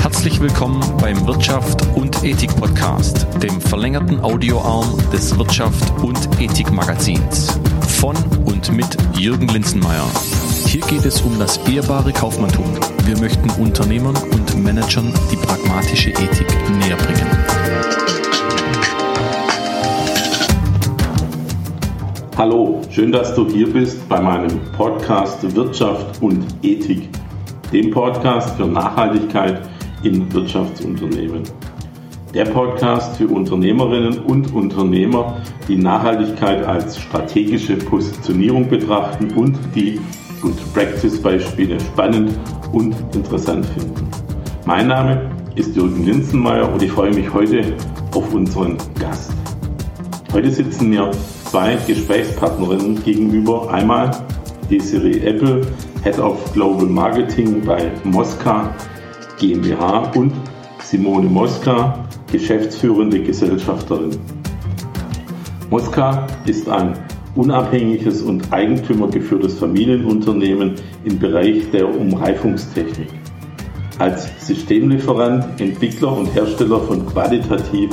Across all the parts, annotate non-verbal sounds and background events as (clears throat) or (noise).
Herzlich willkommen beim Wirtschaft und Ethik Podcast, dem verlängerten Audioarm des Wirtschaft und Ethik Magazins. Von und mit Jürgen Linzenmeier. Hier geht es um das ehrbare Kaufmanntum. Wir möchten Unternehmern und Managern die pragmatische Ethik näher bringen. Hallo, schön, dass du hier bist bei meinem Podcast Wirtschaft und Ethik, dem Podcast für Nachhaltigkeit in Wirtschaftsunternehmen. Der Podcast für Unternehmerinnen und Unternehmer, die Nachhaltigkeit als strategische Positionierung betrachten und die Good Practice Beispiele spannend und interessant finden. Mein Name ist Jürgen Linzenmeier und ich freue mich heute auf unseren Gast. Heute sitzen mir zwei Gesprächspartnerinnen gegenüber. Einmal Desiree Apple, Head of Global Marketing bei Mosca GmbH und Simone Mosca, geschäftsführende Gesellschafterin. Mosca ist ein unabhängiges und eigentümergeführtes Familienunternehmen im Bereich der Umreifungstechnik. Als Systemlieferant, Entwickler und Hersteller von qualitativ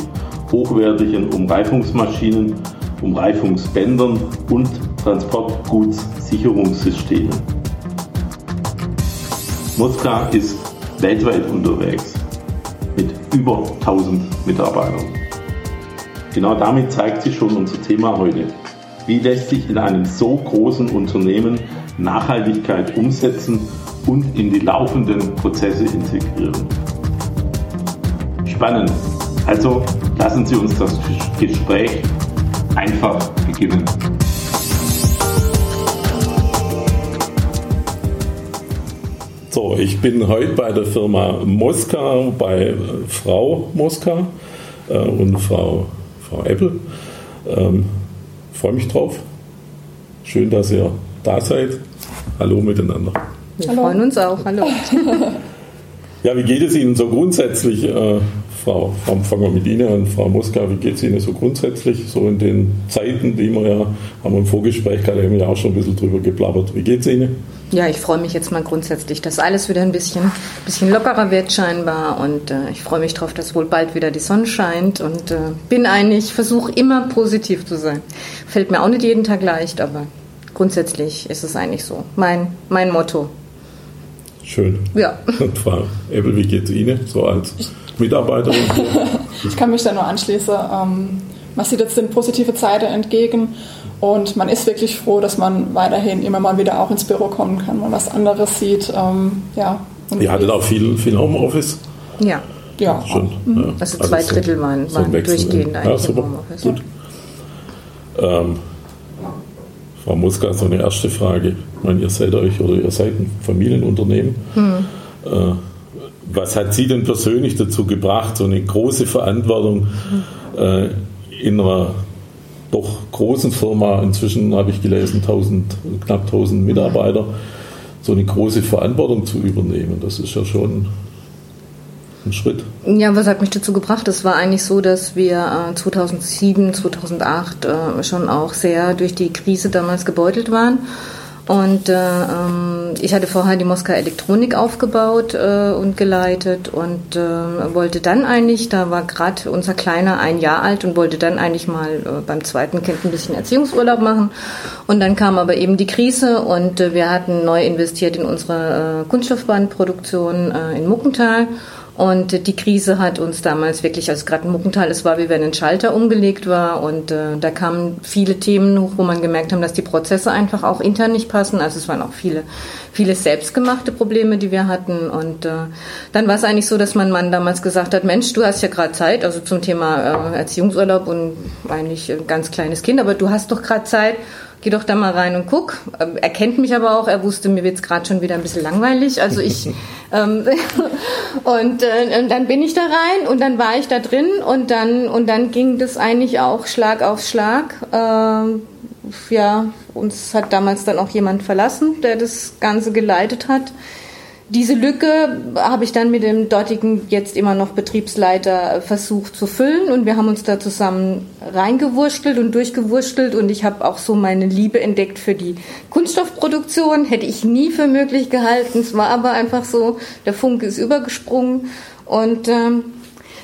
hochwertigen Umreifungsmaschinen, Umreifungsbändern und Transportgutssicherungssystemen. Moska ist weltweit unterwegs mit über 1000 Mitarbeitern. Genau damit zeigt sich schon unser Thema heute. Wie lässt sich in einem so großen Unternehmen Nachhaltigkeit umsetzen und in die laufenden Prozesse integrieren? Spannend. Also lassen Sie uns das Gespräch einfach beginnen. So, ich bin heute bei der Firma Moska, bei Frau Moska äh, und Frau, Frau Apple. Ähm, freue mich drauf. Schön, dass ihr da seid. Hallo miteinander. Wir Hallo. freuen uns auch. Hallo. ja, wie geht es Ihnen so grundsätzlich, äh, Frau, fangen wir mit Ihnen an, Frau Moska, wie geht es Ihnen so grundsätzlich, so in den Zeiten, die wir ja, haben wir im Vorgespräch gerade haben ja auch schon ein bisschen drüber geplappert. Wie geht es Ihnen? Ja, ich freue mich jetzt mal grundsätzlich, dass alles wieder ein bisschen, bisschen lockerer wird scheinbar und äh, ich freue mich darauf, dass wohl bald wieder die Sonne scheint und äh, bin eigentlich, versuche immer positiv zu sein. Fällt mir auch nicht jeden Tag leicht, aber grundsätzlich ist es eigentlich so. Mein, mein Motto. Schön. Ja. Und (laughs) Frau Ebel, wie geht es Ihnen so als Mitarbeiterin? (laughs) ich kann mich da nur anschließen. Ähm, man sieht jetzt den positive Zeiten entgegen und man ist wirklich froh, dass man weiterhin immer mal wieder auch ins Büro kommen kann, man was anderes sieht. Ähm, ja. Und Ihr hattet auch viel, viel Homeoffice? Ja. Ja, schon. Mhm. Ja. Also zwei also Drittel waren, waren durchgehend eigentlich ja, super. im Homeoffice. Gut. Ähm, Frau Muska, so eine erste Frage. Ich meine, ihr seid euch oder ihr seid ein Familienunternehmen. Mhm. Äh, was hat Sie denn persönlich dazu gebracht, so eine große Verantwortung äh, in einer doch großen Firma, inzwischen habe ich gelesen, 1000, knapp 1000 Mitarbeiter, so eine große Verantwortung zu übernehmen? Das ist ja schon ein Schritt. Ja, was hat mich dazu gebracht? Es war eigentlich so, dass wir 2007, äh, 2008 äh, schon auch sehr durch die Krise damals gebeutelt waren und äh, ähm, ich hatte vorher die Moskau Elektronik aufgebaut äh, und geleitet und äh, wollte dann eigentlich, da war gerade unser Kleiner ein Jahr alt und wollte dann eigentlich mal äh, beim zweiten Kind ein bisschen Erziehungsurlaub machen. Und dann kam aber eben die Krise und äh, wir hatten neu investiert in unsere äh, Kunststoffbandproduktion äh, in Muckental. Und die Krise hat uns damals wirklich, also gerade Muckental, es war wie wenn ein Schalter umgelegt war und äh, da kamen viele Themen hoch, wo man gemerkt haben, dass die Prozesse einfach auch intern nicht passen. Also es waren auch viele, viele selbstgemachte Probleme, die wir hatten. Und äh, dann war es eigentlich so, dass mein Mann damals gesagt hat, Mensch, du hast ja gerade Zeit, also zum Thema äh, Erziehungsurlaub und eigentlich ein ganz kleines Kind, aber du hast doch gerade Zeit geh doch da mal rein und guck. Ähm, er kennt mich aber auch, er wusste, mir wird es gerade schon wieder ein bisschen langweilig. Also ich (laughs) ähm, und, äh, und, dann bin ich da rein und dann war ich da drin und dann und dann ging das eigentlich auch Schlag auf Schlag. Ähm, ja, uns hat damals dann auch jemand verlassen, der das Ganze geleitet hat. Diese Lücke habe ich dann mit dem dortigen jetzt immer noch Betriebsleiter versucht zu füllen. Und wir haben uns da zusammen reingewurstelt und durchgewurstelt. Und ich habe auch so meine Liebe entdeckt für die Kunststoffproduktion. Hätte ich nie für möglich gehalten. Es war aber einfach so, der Funke ist übergesprungen. Und ähm,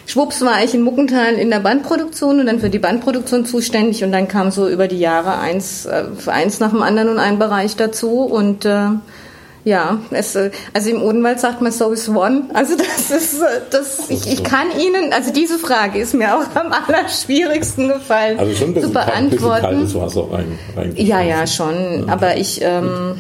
schwupps war ich in Muckenthal in der Bandproduktion und dann für die Bandproduktion zuständig. Und dann kam so über die Jahre eins, äh, eins nach dem anderen und ein Bereich dazu. Und äh, ja, es, also im Odenwald sagt man so is one. Also das ist, das, ich, ich kann Ihnen, also diese Frage ist mir auch am allerschwierigsten gefallen also schon ein zu beantworten. kaltes Wasser rein, rein ja, ja, schon. Aber ich, ähm,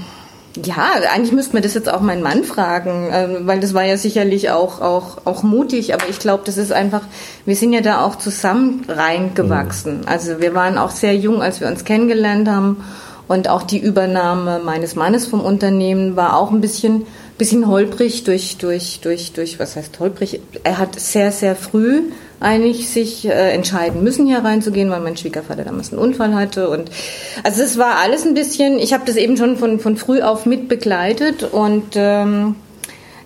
ja, eigentlich müsste man das jetzt auch meinen Mann fragen, äh, weil das war ja sicherlich auch, auch, auch mutig, aber ich glaube, das ist einfach, wir sind ja da auch zusammen reingewachsen. Mhm. Also wir waren auch sehr jung, als wir uns kennengelernt haben. Und auch die Übernahme meines Mannes vom Unternehmen war auch ein bisschen, bisschen holprig durch, durch, durch, durch, was heißt holprig? Er hat sehr, sehr früh eigentlich sich äh, entscheiden müssen, hier reinzugehen, weil mein Schwiegervater damals einen Unfall hatte. Und also es war alles ein bisschen, ich habe das eben schon von, von früh auf mit begleitet und ähm,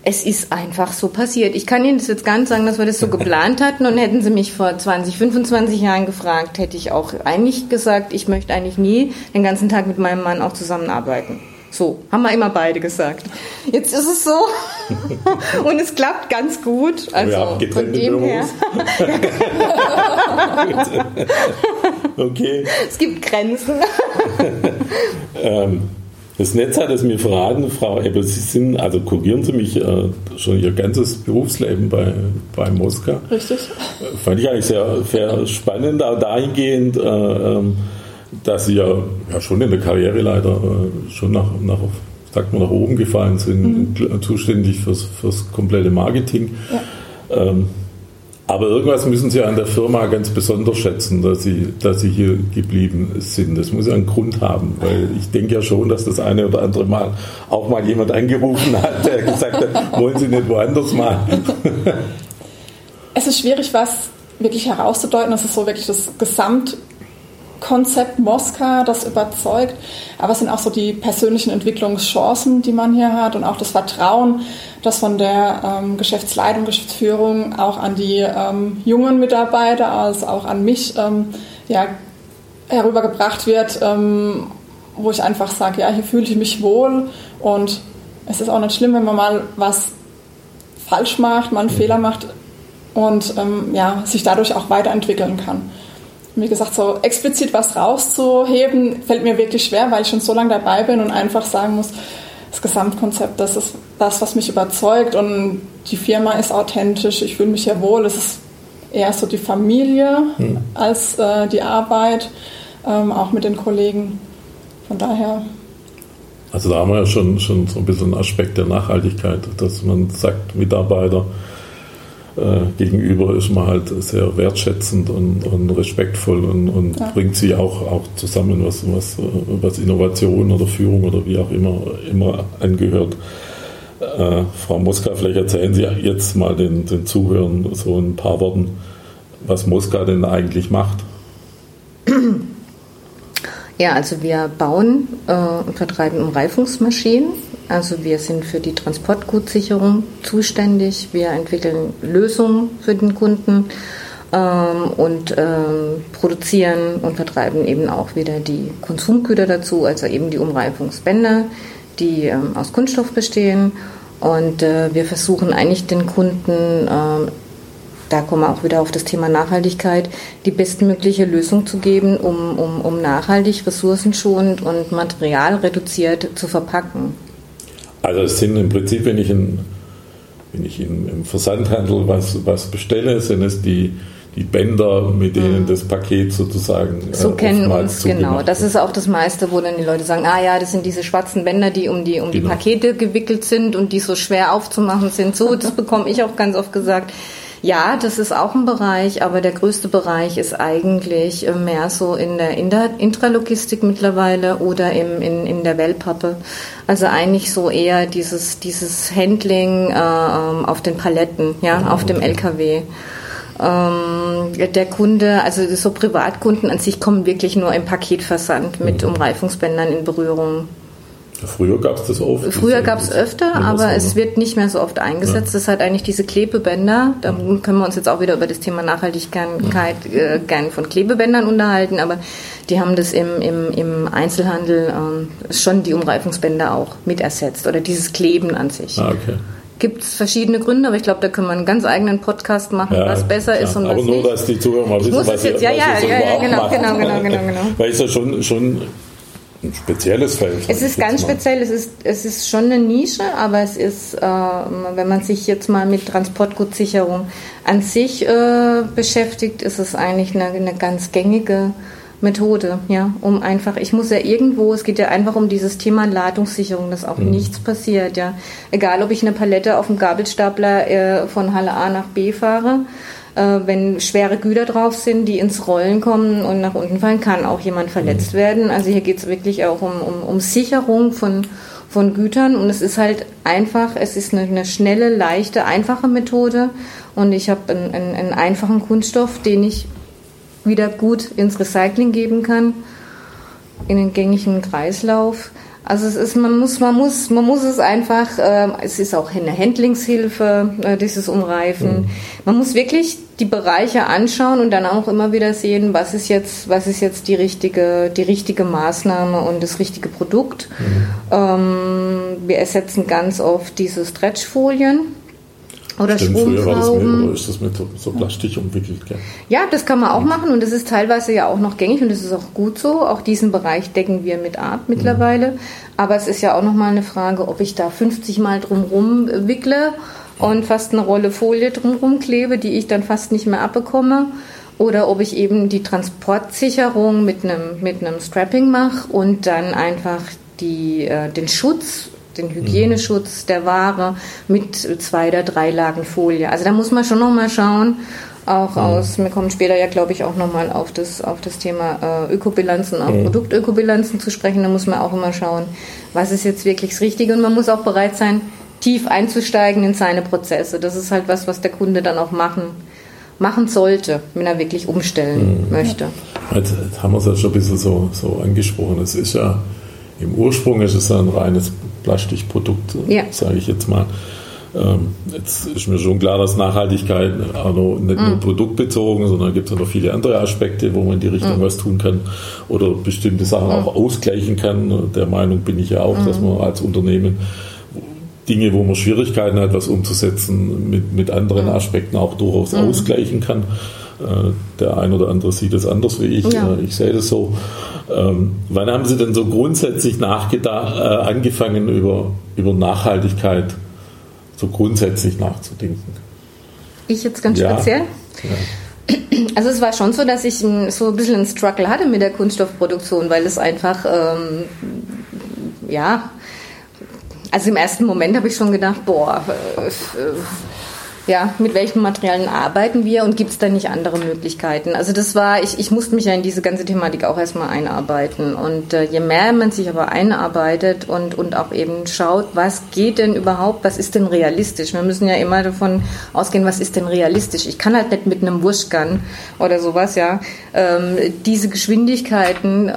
es ist einfach so passiert. Ich kann Ihnen das jetzt gar nicht sagen, dass wir das so geplant hatten und hätten Sie mich vor 20, 25 Jahren gefragt, hätte ich auch eigentlich gesagt, ich möchte eigentlich nie den ganzen Tag mit meinem Mann auch zusammenarbeiten. So, haben wir immer beide gesagt. Jetzt ist es so (laughs) und es klappt ganz gut. Also ja, von dem her. (laughs) okay. Es gibt Grenzen. (laughs) ähm. Das Netz hat es mir verraten, Frau Ebbel, Sie sind, also kurieren Sie mich äh, schon Ihr ganzes Berufsleben bei, bei Moska. Richtig. Fand ich eigentlich sehr, sehr spannend, auch dahingehend, äh, ähm, dass Sie ja, ja schon in der Karriere leider äh, schon nach, nach, sagt man, nach oben gefallen sind, mhm. zuständig fürs, fürs komplette Marketing. Ja. Ähm, aber irgendwas müssen Sie an der Firma ganz besonders schätzen, dass Sie, dass Sie hier geblieben sind. Das muss ja einen Grund haben, weil ich denke ja schon, dass das eine oder andere Mal auch mal jemand angerufen hat, der gesagt hat, (laughs) wollen Sie nicht woanders mal? Es ist schwierig, was wirklich herauszudeuten. Das ist so wirklich das Gesamt Konzept Moska, das überzeugt, aber es sind auch so die persönlichen Entwicklungschancen, die man hier hat und auch das Vertrauen, das von der ähm, Geschäftsleitung, Geschäftsführung auch an die ähm, jungen Mitarbeiter, als auch an mich ähm, ja, herübergebracht wird, ähm, wo ich einfach sage, ja, hier fühle ich mich wohl. Und es ist auch nicht schlimm, wenn man mal was falsch macht, mal einen Fehler macht und ähm, ja, sich dadurch auch weiterentwickeln kann wie gesagt, so explizit was rauszuheben, fällt mir wirklich schwer, weil ich schon so lange dabei bin und einfach sagen muss, das Gesamtkonzept, das ist das, was mich überzeugt und die Firma ist authentisch, ich fühle mich hier wohl, es ist eher so die Familie hm. als äh, die Arbeit, ähm, auch mit den Kollegen. Von daher. Also da haben wir ja schon, schon so ein bisschen einen Aspekt der Nachhaltigkeit, dass man sagt, Mitarbeiter, gegenüber ist man halt sehr wertschätzend und, und respektvoll und, und ja. bringt sie auch, auch zusammen, was, was, was Innovation oder Führung oder wie auch immer, immer angehört. Äh, Frau Moska, vielleicht erzählen Sie jetzt mal den, den Zuhörern so ein paar Worten, was Moska denn eigentlich macht. Ja, also wir bauen äh, und vertreiben Umreifungsmaschinen. Also wir sind für die Transportgutsicherung zuständig. Wir entwickeln Lösungen für den Kunden ähm, und ähm, produzieren und vertreiben eben auch wieder die Konsumgüter dazu, also eben die Umreifungsbänder, die ähm, aus Kunststoff bestehen. Und äh, wir versuchen eigentlich den Kunden äh, da kommen wir auch wieder auf das Thema Nachhaltigkeit, die bestmögliche Lösung zu geben, um, um, um nachhaltig, ressourcenschonend und materialreduziert zu verpacken. Also es sind im Prinzip, wenn ich, in, wenn ich in, im Versandhandel was, was bestelle, sind es die, die Bänder, mit denen mhm. das Paket sozusagen. So äh, kennen uns, genau. Das ist auch das meiste, wo dann die Leute sagen, ah ja, das sind diese schwarzen Bänder, die um die, um genau. die Pakete gewickelt sind und die so schwer aufzumachen sind. So, das bekomme ich auch ganz oft gesagt. Ja, das ist auch ein Bereich, aber der größte Bereich ist eigentlich äh, mehr so in der Intralogistik mittlerweile oder im, in, in der Wellpappe. Also eigentlich so eher dieses, dieses Handling äh, ähm, auf den Paletten, ja, auf dem LKW. Ähm, der Kunde, also so Privatkunden an sich kommen wirklich nur im Paketversand mit mhm. Umreifungsbändern in Berührung. Früher gab es das oft. Früher gab es öfter, aber so, es wird nicht mehr so oft eingesetzt. Ja. Das hat eigentlich diese Klebebänder. Da mhm. können wir uns jetzt auch wieder über das Thema Nachhaltigkeit mhm. äh, gern von Klebebändern unterhalten, aber die haben das im, im, im Einzelhandel ähm, schon die Umreifungsbänder auch mit ersetzt oder dieses Kleben an sich. Ah, okay gibt es verschiedene Gründe, aber ich glaube, da können wir einen ganz eigenen Podcast machen, ja, was besser ist und aber was nur, nicht. dass die Zuhörer mal wissen, was, jetzt, ja, ja, ja, ja, genau, genau, genau, genau, genau. Weil es ja schon, schon ein spezielles Feld. Es ist ganz speziell, es ist, es ist schon eine Nische, aber es ist, äh, wenn man sich jetzt mal mit Transportgutsicherung an sich äh, beschäftigt, ist es eigentlich eine, eine ganz gängige Methode, ja, um einfach, ich muss ja irgendwo, es geht ja einfach um dieses Thema Ladungssicherung, dass auch mhm. nichts passiert, ja. Egal, ob ich eine Palette auf dem Gabelstapler äh, von Halle A nach B fahre, wenn schwere Güter drauf sind, die ins Rollen kommen und nach unten fallen, kann auch jemand verletzt mhm. werden. Also hier geht es wirklich auch um, um, um Sicherung von, von Gütern und es ist halt einfach, es ist eine, eine schnelle, leichte, einfache Methode und ich habe einen, einen, einen einfachen Kunststoff, den ich wieder gut ins Recycling geben kann, in den gängigen Kreislauf. Also es ist, man muss, man muss, man muss es einfach, äh, es ist auch eine Handlingshilfe, äh, dieses Umreifen. Mhm. Man muss wirklich die Bereiche anschauen und dann auch immer wieder sehen, was ist jetzt, was ist jetzt die richtige, die richtige Maßnahme und das richtige Produkt. Mhm. Ähm, wir ersetzen ganz oft diese Stretchfolien oder Stimmt, früher war das mit, oder ist das mit so Plastik umwickelt? Gell? Ja, das kann man auch machen und das ist teilweise ja auch noch gängig und das ist auch gut so. Auch diesen Bereich decken wir mit Art mittlerweile. Mhm. Aber es ist ja auch nochmal eine Frage, ob ich da 50 Mal drumrum wickle und fast eine Rolle Folie drumrum klebe, die ich dann fast nicht mehr abbekomme. Oder ob ich eben die Transportsicherung mit einem, mit einem Strapping mache und dann einfach die, äh, den Schutz den Hygieneschutz der Ware mit zwei oder drei Lagen Folie. Also da muss man schon nochmal schauen, auch mhm. aus, wir kommen später ja, glaube ich, auch nochmal auf das, auf das Thema äh, Ökobilanzen, auch mhm. Produktökobilanzen zu sprechen. Da muss man auch immer schauen, was ist jetzt wirklich das Richtige. Und man muss auch bereit sein, tief einzusteigen in seine Prozesse. Das ist halt was, was der Kunde dann auch machen, machen sollte, wenn er wirklich umstellen mhm. möchte. Jetzt, jetzt haben wir es ja schon ein bisschen so, so angesprochen. Es ist ja im Ursprung ist es ein reines Plastikprodukt, ja. sage ich jetzt mal. Ähm, jetzt ist mir schon klar, dass Nachhaltigkeit also nicht nur mhm. produktbezogen, sondern gibt es noch viele andere Aspekte, wo man in die Richtung mhm. was tun kann oder bestimmte Sachen mhm. auch ausgleichen kann. Der Meinung bin ich ja auch, dass mhm. man als Unternehmen Dinge, wo man Schwierigkeiten hat, was umzusetzen, mit, mit anderen mhm. Aspekten auch durchaus mhm. ausgleichen kann. Äh, der ein oder andere sieht es anders wie ich. Ja. Äh, ich sehe das so. Ähm, wann haben Sie denn so grundsätzlich nachgedacht, äh, angefangen über, über Nachhaltigkeit so grundsätzlich nachzudenken? Ich jetzt ganz ja. speziell? Ja. Also es war schon so, dass ich so ein bisschen einen Struggle hatte mit der Kunststoffproduktion, weil es einfach, ähm, ja, also im ersten Moment habe ich schon gedacht, boah, äh, ja, mit welchen Materialien arbeiten wir und gibt es da nicht andere Möglichkeiten? Also das war, ich, ich musste mich ja in diese ganze Thematik auch erstmal einarbeiten. Und äh, je mehr man sich aber einarbeitet und, und auch eben schaut, was geht denn überhaupt, was ist denn realistisch? Wir müssen ja immer davon ausgehen, was ist denn realistisch? Ich kann halt nicht mit einem Wurschgun oder sowas, ja, ähm, diese Geschwindigkeiten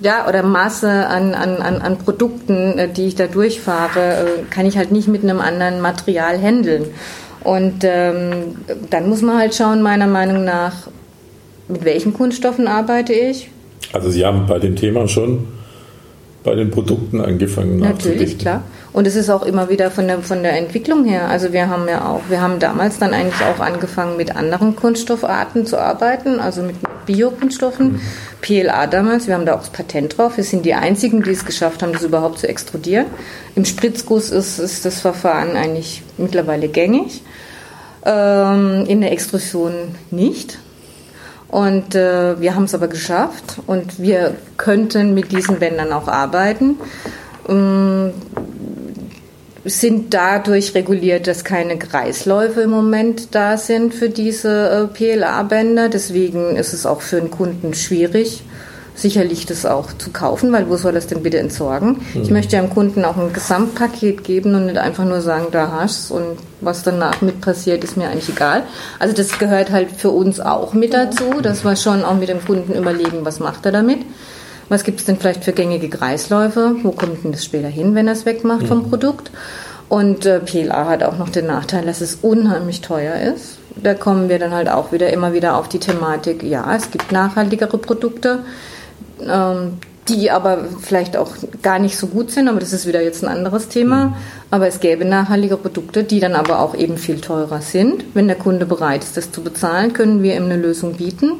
ja, oder Masse an, an, an, an Produkten, äh, die ich da durchfahre, äh, kann ich halt nicht mit einem anderen Material handeln. Und ähm, dann muss man halt schauen, meiner Meinung nach, mit welchen Kunststoffen arbeite ich. Also Sie haben bei dem Thema schon bei den Produkten angefangen Natürlich, klar. Und es ist auch immer wieder von der, von der Entwicklung her. Also wir haben ja auch, wir haben damals dann eigentlich auch angefangen mit anderen Kunststoffarten zu arbeiten, also mit Biokunststoffen. Mhm. PLA damals, wir haben da auch das Patent drauf. Wir sind die einzigen, die es geschafft haben, das überhaupt zu extrudieren. Im Spritzguss ist, ist das Verfahren eigentlich mittlerweile gängig. Ähm, in der Extrusion nicht. Und äh, wir haben es aber geschafft und wir könnten mit diesen Bändern auch arbeiten. Ähm, sind dadurch reguliert, dass keine Kreisläufe im Moment da sind für diese äh, PLA-Bänder. Deswegen ist es auch für einen Kunden schwierig, sicherlich das auch zu kaufen, weil wo soll das denn bitte entsorgen? Mhm. Ich möchte dem Kunden auch ein Gesamtpaket geben und nicht einfach nur sagen, da hast und was danach mit passiert, ist mir eigentlich egal. Also das gehört halt für uns auch mit dazu, dass wir schon auch mit dem Kunden überlegen, was macht er damit. Was gibt es denn vielleicht für gängige Kreisläufe? Wo kommt denn das später hin, wenn er es wegmacht mhm. vom Produkt? Und äh, PLA hat auch noch den Nachteil, dass es unheimlich teuer ist. Da kommen wir dann halt auch wieder immer wieder auf die Thematik, ja, es gibt nachhaltigere Produkte. Ähm, die aber vielleicht auch gar nicht so gut sind, aber das ist wieder jetzt ein anderes Thema. Mhm. Aber es gäbe nachhaltige Produkte, die dann aber auch eben viel teurer sind. Wenn der Kunde bereit ist, das zu bezahlen, können wir ihm eine Lösung bieten.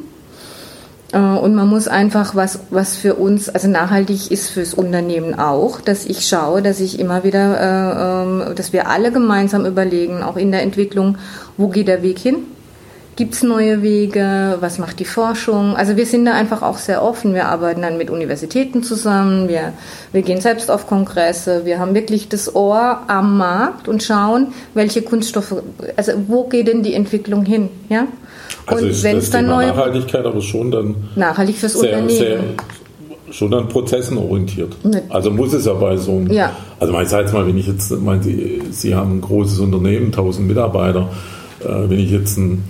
Äh, und man muss einfach, was, was für uns, also nachhaltig ist fürs Unternehmen auch, dass ich schaue, dass ich immer wieder, äh, ähm, dass wir alle gemeinsam überlegen, auch in der Entwicklung, wo geht der Weg hin? Gibt es neue Wege? Was macht die Forschung? Also wir sind da einfach auch sehr offen. Wir arbeiten dann mit Universitäten zusammen. Wir, wir gehen selbst auf Kongresse. Wir haben wirklich das Ohr am Markt und schauen, welche Kunststoffe, also wo geht denn die Entwicklung hin? Ja? Also und wenn es dann neue Nachhaltigkeit aber schon dann nachhaltig fürs sehr, Unternehmen. Sehr, schon an Prozessen orientiert. Also muss es ja bei so einem. Ja. Also ich sage jetzt mal, wenn ich jetzt, meine, Sie, Sie haben ein großes Unternehmen, 1000 Mitarbeiter, äh, wenn ich jetzt ein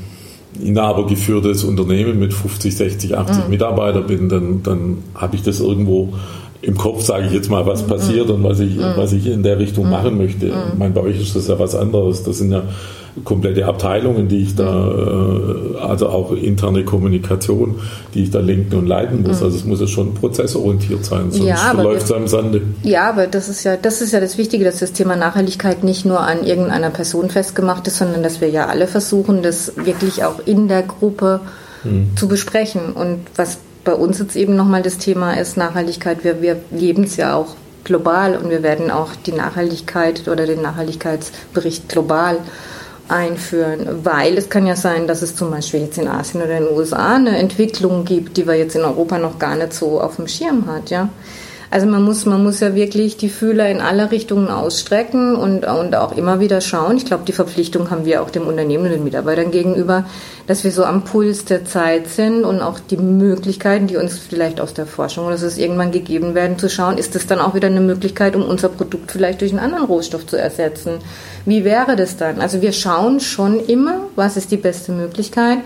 inhabergeführtes Unternehmen mit 50, 60, 80 mhm. Mitarbeitern bin, dann, dann habe ich das irgendwo im Kopf, sage ich jetzt mal, was passiert mhm. und was ich, mhm. was ich in der Richtung mhm. machen möchte. Mhm. Ich meine, bei euch ist das ja was anderes. Das sind ja komplette Abteilungen, die ich da, äh, also auch interne Kommunikation, die ich da lenken und leiten muss. Mhm. Also es muss ja schon prozessorientiert sein, sonst ja, läuft es am Sande. Ja, aber das ist ja, das ist ja das Wichtige, dass das Thema Nachhaltigkeit nicht nur an irgendeiner Person festgemacht ist, sondern dass wir ja alle versuchen, das wirklich auch in der Gruppe mhm. zu besprechen. Und was bei uns jetzt eben nochmal das Thema ist, Nachhaltigkeit, wir, wir leben es ja auch global und wir werden auch die Nachhaltigkeit oder den Nachhaltigkeitsbericht global einführen, weil es kann ja sein, dass es zum Beispiel jetzt in Asien oder in den USA eine Entwicklung gibt, die wir jetzt in Europa noch gar nicht so auf dem Schirm hat, ja. Also man muss, man muss ja wirklich die Fühler in alle Richtungen ausstrecken und, und auch immer wieder schauen. Ich glaube, die Verpflichtung haben wir auch dem Unternehmen und den Mitarbeitern gegenüber, dass wir so am Puls der Zeit sind und auch die Möglichkeiten, die uns vielleicht aus der Forschung oder so irgendwann gegeben werden, zu schauen, ist das dann auch wieder eine Möglichkeit, um unser Produkt vielleicht durch einen anderen Rohstoff zu ersetzen. Wie wäre das dann? Also wir schauen schon immer, was ist die beste Möglichkeit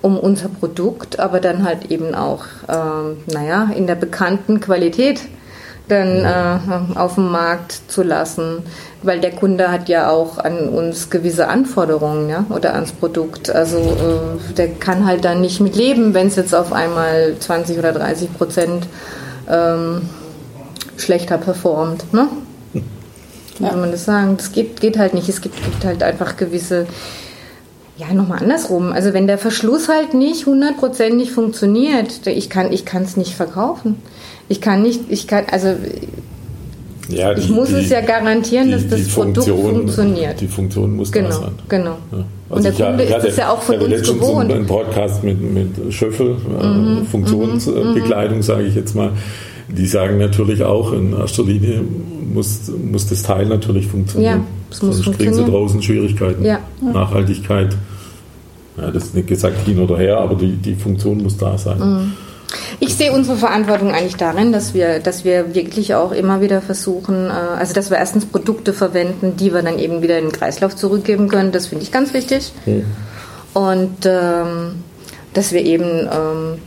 um unser Produkt, aber dann halt eben auch, ähm, naja, in der bekannten Qualität dann äh, auf dem Markt zu lassen, weil der Kunde hat ja auch an uns gewisse Anforderungen ja, oder ans Produkt. Also äh, der kann halt dann nicht mit leben, wenn es jetzt auf einmal 20 oder 30 Prozent ähm, schlechter performt. Ne? Ja. man das sagen? Das geht, geht halt nicht. Es gibt, gibt halt einfach gewisse ja, nochmal andersrum. Also wenn der Verschluss halt nicht hundertprozentig funktioniert, ich kann es nicht verkaufen. Ich kann nicht, ich kann, also ja, die, ich muss die, es ja garantieren, die, dass das Produkt funktioniert. Die Funktion muss genau, da sein. Genau. Ja. Also und der ich, Kunde ja, ist es ja auch von uns letztens gewohnt. einen Podcast mit, mit Schöffel, äh, mhm, Funktionsbekleidung, mhm. sage ich jetzt mal. Die sagen natürlich auch, in erster Linie muss, muss das Teil natürlich funktionieren. Ja, es muss Sonst kriegen sie draußen Schwierigkeiten. Ja. Nachhaltigkeit, ja, das ist nicht gesagt hin oder her, aber die, die Funktion muss da sein. Mhm. Ich sehe unsere Verantwortung eigentlich darin, dass wir, dass wir wirklich auch immer wieder versuchen, äh, also dass wir erstens Produkte verwenden, die wir dann eben wieder in den Kreislauf zurückgeben können. Das finde ich ganz wichtig. Mhm. Und ähm, dass wir eben ähm,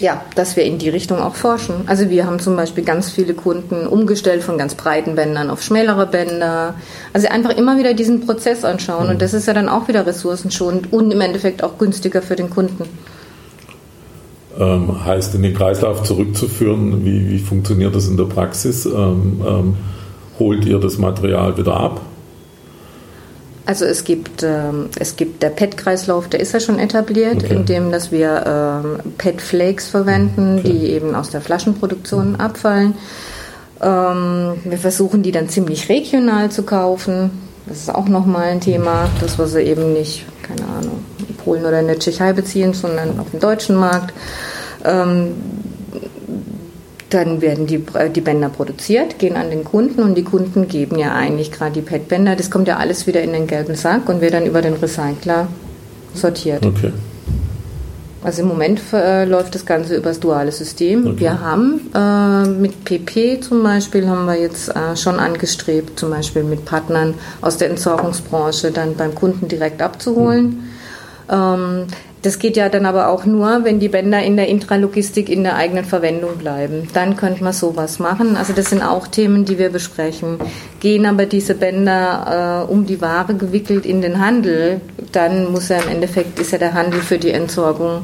ja, dass wir in die Richtung auch forschen. Also wir haben zum Beispiel ganz viele Kunden umgestellt von ganz breiten Bändern auf schmälere Bänder. Also einfach immer wieder diesen Prozess anschauen mhm. und das ist ja dann auch wieder ressourcenschonend und im Endeffekt auch günstiger für den Kunden ähm, heißt in den Kreislauf zurückzuführen. Wie, wie funktioniert das in der Praxis? Ähm, ähm, holt ihr das Material wieder ab? Also es gibt, ähm, es gibt der PET-Kreislauf, der ist ja schon etabliert, okay. indem dass wir ähm, PET-Flakes verwenden, okay. die eben aus der Flaschenproduktion abfallen. Ähm, wir versuchen die dann ziemlich regional zu kaufen. Das ist auch nochmal ein Thema, dass wir sie eben nicht, keine Ahnung, in Polen oder in der Tschechei beziehen, sondern auf dem deutschen Markt. Ähm, dann werden die, die Bänder produziert, gehen an den Kunden und die Kunden geben ja eigentlich gerade die PET-Bänder. Das kommt ja alles wieder in den gelben Sack und wird dann über den Recycler sortiert. Okay. Also im Moment äh, läuft das Ganze über das duale System. Okay. Wir haben äh, mit PP zum Beispiel haben wir jetzt äh, schon angestrebt, zum Beispiel mit Partnern aus der Entsorgungsbranche dann beim Kunden direkt abzuholen. Mhm. Ähm, Das geht ja dann aber auch nur, wenn die Bänder in der Intralogistik in der eigenen Verwendung bleiben. Dann könnte man sowas machen. Also das sind auch Themen, die wir besprechen. Gehen aber diese Bänder äh, um die Ware gewickelt in den Handel, dann muss ja im Endeffekt, ist ja der Handel für die Entsorgung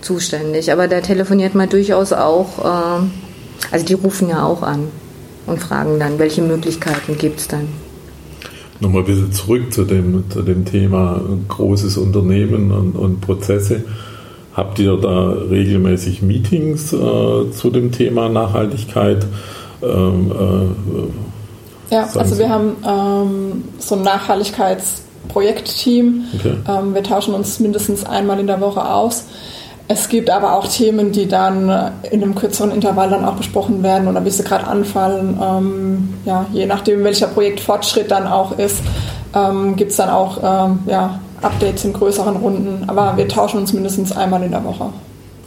zuständig. Aber da telefoniert man durchaus auch, äh, also die rufen ja auch an und fragen dann, welche Möglichkeiten gibt es dann. Nochmal ein bisschen zurück zu dem, zu dem Thema großes Unternehmen und, und Prozesse. Habt ihr da regelmäßig Meetings äh, zu dem Thema Nachhaltigkeit? Ähm, äh, ja, also wir haben ähm, so ein Nachhaltigkeitsprojektteam. Okay. Ähm, wir tauschen uns mindestens einmal in der Woche aus. Es gibt aber auch Themen, die dann in einem kürzeren Intervall dann auch besprochen werden oder wie sie gerade anfallen. Ähm, ja, je nachdem, welcher Projektfortschritt dann auch ist, ähm, gibt es dann auch ähm, ja, Updates in größeren Runden. Aber wir tauschen uns mindestens einmal in der Woche.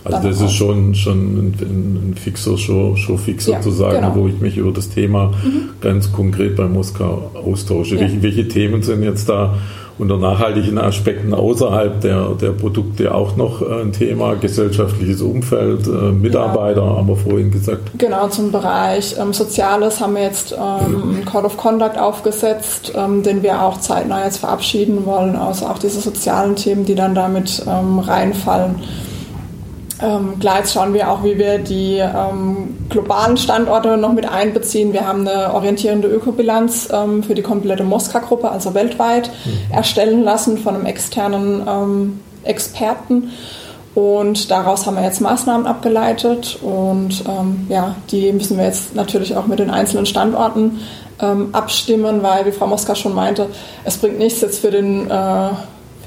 Also das ist schon, schon ein, ein fixer Show, Showfix ja, sozusagen, genau. wo ich mich über das Thema mhm. ganz konkret bei Moskau austausche. Ja. Welche, welche Themen sind jetzt da unter nachhaltigen Aspekten außerhalb der, der Produkte auch noch äh, ein Thema, gesellschaftliches Umfeld, äh, Mitarbeiter, ja. haben wir vorhin gesagt. Genau, zum Bereich ähm, Soziales haben wir jetzt ähm, einen Code of Conduct aufgesetzt, ähm, den wir auch zeitnah jetzt verabschieden wollen, also auch diese sozialen Themen, die dann damit ähm, reinfallen. Ähm, gleich schauen wir auch, wie wir die ähm, globalen Standorte noch mit einbeziehen. Wir haben eine orientierende Ökobilanz ähm, für die komplette Moska-Gruppe, also weltweit, mhm. erstellen lassen von einem externen ähm, Experten. Und daraus haben wir jetzt Maßnahmen abgeleitet. Und ähm, ja, die müssen wir jetzt natürlich auch mit den einzelnen Standorten ähm, abstimmen, weil, wie Frau Moska schon meinte, es bringt nichts jetzt für den äh,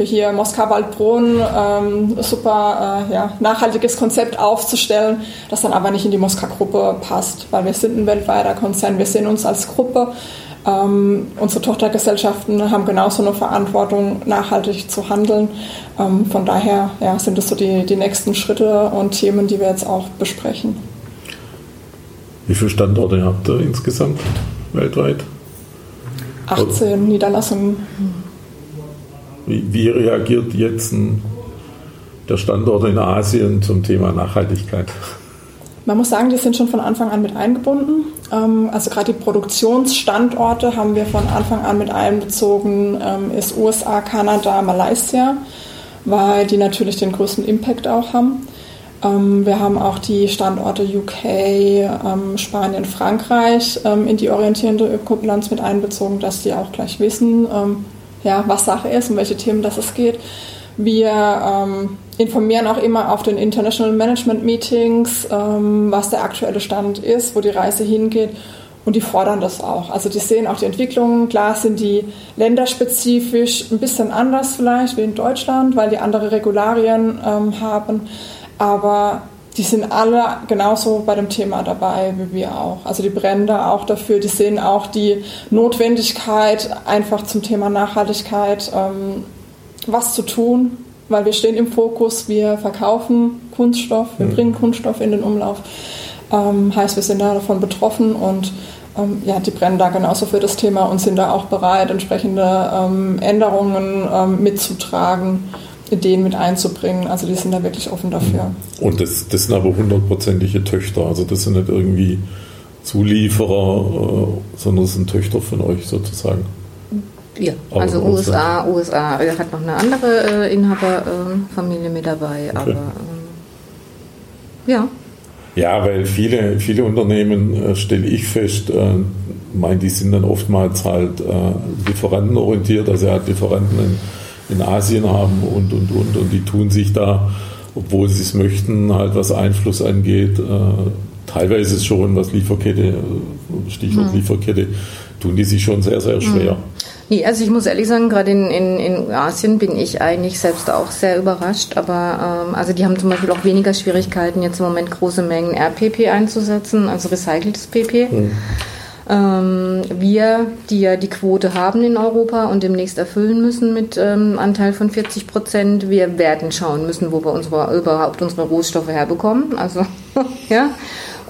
für hier Moskau-Waldbrunn ähm, super äh, ja, nachhaltiges Konzept aufzustellen, das dann aber nicht in die Moskau-Gruppe passt, weil wir sind ein weltweiter Konzern, wir sehen uns als Gruppe. Ähm, unsere Tochtergesellschaften haben genauso eine Verantwortung, nachhaltig zu handeln. Ähm, von daher ja, sind das so die, die nächsten Schritte und Themen, die wir jetzt auch besprechen. Wie viele Standorte habt ihr insgesamt weltweit? 18 Niederlassungen. Wie, reagiert jetzt ein, der Standort in Asien zum Thema Nachhaltigkeit? Man muss sagen, die sind schon von Anfang an mit eingebunden. Ähm, also gerade die Produktionsstandorte haben wir von Anfang an mit einbezogen, ähm, ist USA, Kanada, Malaysia, weil die natürlich den größten Impact auch haben. Ähm, wir haben auch die Standorte UK, Spanien, Frankreich in die orientierende Ökobilanz mit einbezogen, dass die auch gleich wissen, ja, was Sache ist, um welche Themen das es geht. Wir ähm, informieren auch immer auf den International Management Meetings, ähm, was der aktuelle Stand ist, wo die Reise hingeht. Und die fordern das auch. Also die sehen auch die Entwicklungen. Klar sind die länderspezifisch ein bisschen anders vielleicht wie in Deutschland, weil die andere Regularien ähm, haben. Aber die sind alle genauso bei dem Thema dabei wie wir auch. Also die brennen da auch dafür, die sehen auch die Notwendigkeit, einfach zum Thema Nachhaltigkeit ähm, was zu tun, weil wir stehen im Fokus, wir verkaufen Kunststoff, wir mhm. bringen Kunststoff in den Umlauf. Ähm, heißt, wir sind da davon betroffen und ähm, ja, die brennen da genauso für das Thema und sind da auch bereit, entsprechende ähm, Änderungen ähm, mitzutragen Ideen mit einzubringen. Also die sind da wirklich offen dafür. Und das, das sind aber hundertprozentige Töchter. Also das sind nicht irgendwie Zulieferer, äh, sondern das sind Töchter von euch sozusagen. Ja, also aber USA, USA hat noch eine andere äh, Inhaberfamilie äh, mit dabei, okay. aber ähm, ja. Ja, weil viele, viele Unternehmen, äh, stelle ich fest, äh, mein, die sind dann oftmals halt äh, lieferantenorientiert, also er hat Lieferanten in in Asien haben und, und, und. Und die tun sich da, obwohl sie es möchten, halt was Einfluss angeht, äh, teilweise schon, was Lieferkette, Stichwort hm. Lieferkette, tun die sich schon sehr, sehr schwer. Hm. Nee, also ich muss ehrlich sagen, gerade in, in, in Asien bin ich eigentlich selbst auch sehr überrascht. Aber ähm, also die haben zum Beispiel auch weniger Schwierigkeiten, jetzt im Moment große Mengen RPP einzusetzen, also recyceltes PP. Hm. Ähm, wir, die ja die Quote haben in Europa und demnächst erfüllen müssen mit ähm, Anteil von 40 Prozent, wir werden schauen müssen, wo wir unsere, überhaupt unsere Rohstoffe herbekommen. Also, (laughs) ja.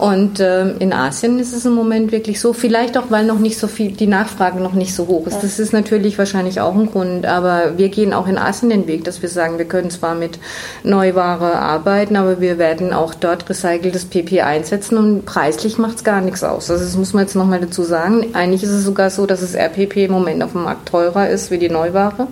Und ähm, in Asien ist es im Moment wirklich so, vielleicht auch, weil noch nicht so viel, die Nachfrage noch nicht so hoch ist. Das ist natürlich wahrscheinlich auch ein Grund, aber wir gehen auch in Asien den Weg, dass wir sagen, wir können zwar mit Neuware arbeiten, aber wir werden auch dort recyceltes PP einsetzen und preislich macht es gar nichts aus. Also das muss man jetzt nochmal dazu sagen. Eigentlich ist es sogar so, dass das RPP im Moment auf dem Markt teurer ist wie die Neuware.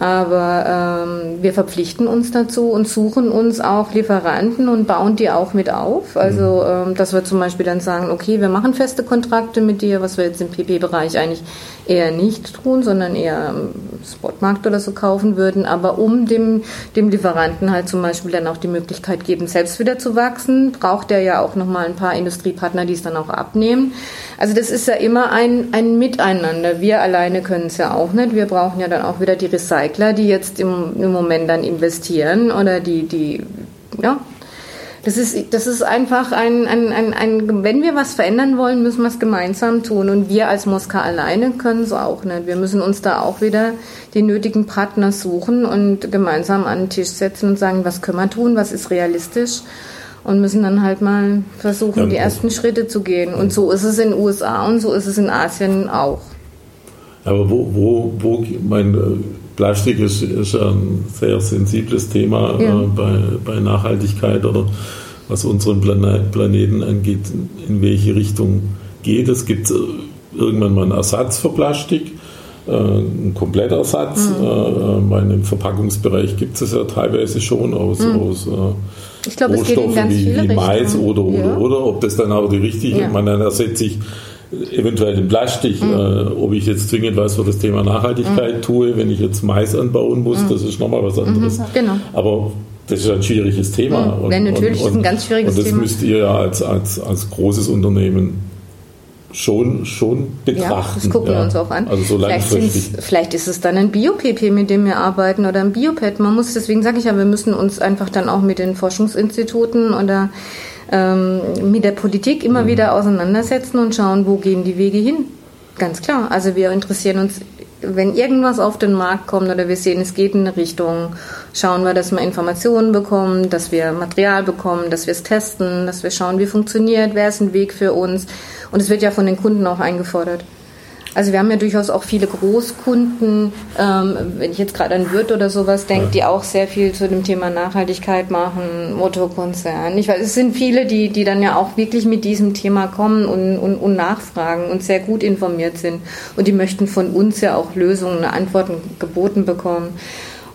Aber ähm, wir verpflichten uns dazu und suchen uns auch Lieferanten und bauen die auch mit auf. Also, mhm. ähm, dass wir zum Beispiel dann sagen, okay, wir machen feste Kontrakte mit dir, was wir jetzt im PP-Bereich eigentlich eher nicht tun, sondern eher im Spotmarkt oder so kaufen würden, aber um dem, dem Lieferanten halt zum Beispiel dann auch die Möglichkeit geben, selbst wieder zu wachsen, braucht er ja auch nochmal ein paar Industriepartner, die es dann auch abnehmen. Also das ist ja immer ein, ein Miteinander. Wir alleine können es ja auch nicht. Wir brauchen ja dann auch wieder die Recycler, die jetzt im, im Moment dann investieren oder die, die ja, das ist, das ist einfach ein, ein, ein, ein, wenn wir was verändern wollen, müssen wir es gemeinsam tun. Und wir als Moskau alleine können es auch nicht. Wir müssen uns da auch wieder die nötigen Partner suchen und gemeinsam an den Tisch setzen und sagen, was können wir tun, was ist realistisch. Und müssen dann halt mal versuchen, die ersten Schritte zu gehen. Und so ist es in den USA und so ist es in Asien auch. Aber wo, wo, wo mein äh, Plastik ist, ist ein sehr sensibles Thema ja. äh, bei, bei Nachhaltigkeit oder was unseren Planeten angeht, in welche Richtung geht. Es gibt äh, irgendwann mal einen Ersatz für Plastik, äh, einen Komplettersatz. Mhm. Äh, äh Im Verpackungsbereich gibt es ja teilweise schon aus, mhm. aus äh, ich glaube, Rohstoffen wie, wie Mais oder, oder, ja. oder. Ob das dann auch die richtige, ja. man dann ersetzt sich eventuell den Plastik, mhm. äh, ob ich jetzt zwingend was für das Thema Nachhaltigkeit mhm. tue, wenn ich jetzt Mais anbauen muss, mhm. das ist nochmal was anderes. Mhm, genau. Aber das ist ein schwieriges Thema. Mhm. Und, ja, natürlich und, ist ein ganz schwieriges Thema. Und das Thema. müsst ihr ja als, als, als großes Unternehmen schon, schon betrachten. Ja, das gucken ja. wir uns auch an. Also so vielleicht, vielleicht ist es dann ein Bio-PP, mit dem wir arbeiten oder ein Biopad. Man muss, deswegen sage ich ja, wir müssen uns einfach dann auch mit den Forschungsinstituten oder ähm, mit der Politik immer mhm. wieder auseinandersetzen und schauen, wo gehen die Wege hin. Ganz klar. Also wir interessieren uns, wenn irgendwas auf den Markt kommt oder wir sehen, es geht in eine Richtung, schauen wir, dass wir Informationen bekommen, dass wir Material bekommen, dass wir es testen, dass wir schauen, wie funktioniert, wer ist ein Weg für uns. Und es wird ja von den Kunden auch eingefordert. Also wir haben ja durchaus auch viele Großkunden, ähm, wenn ich jetzt gerade an Wirt oder sowas denke, ja. die auch sehr viel zu dem Thema Nachhaltigkeit machen, Motokonzern. Ich weiß, es sind viele, die, die dann ja auch wirklich mit diesem Thema kommen und, und, und nachfragen und sehr gut informiert sind. Und die möchten von uns ja auch Lösungen, Antworten geboten bekommen.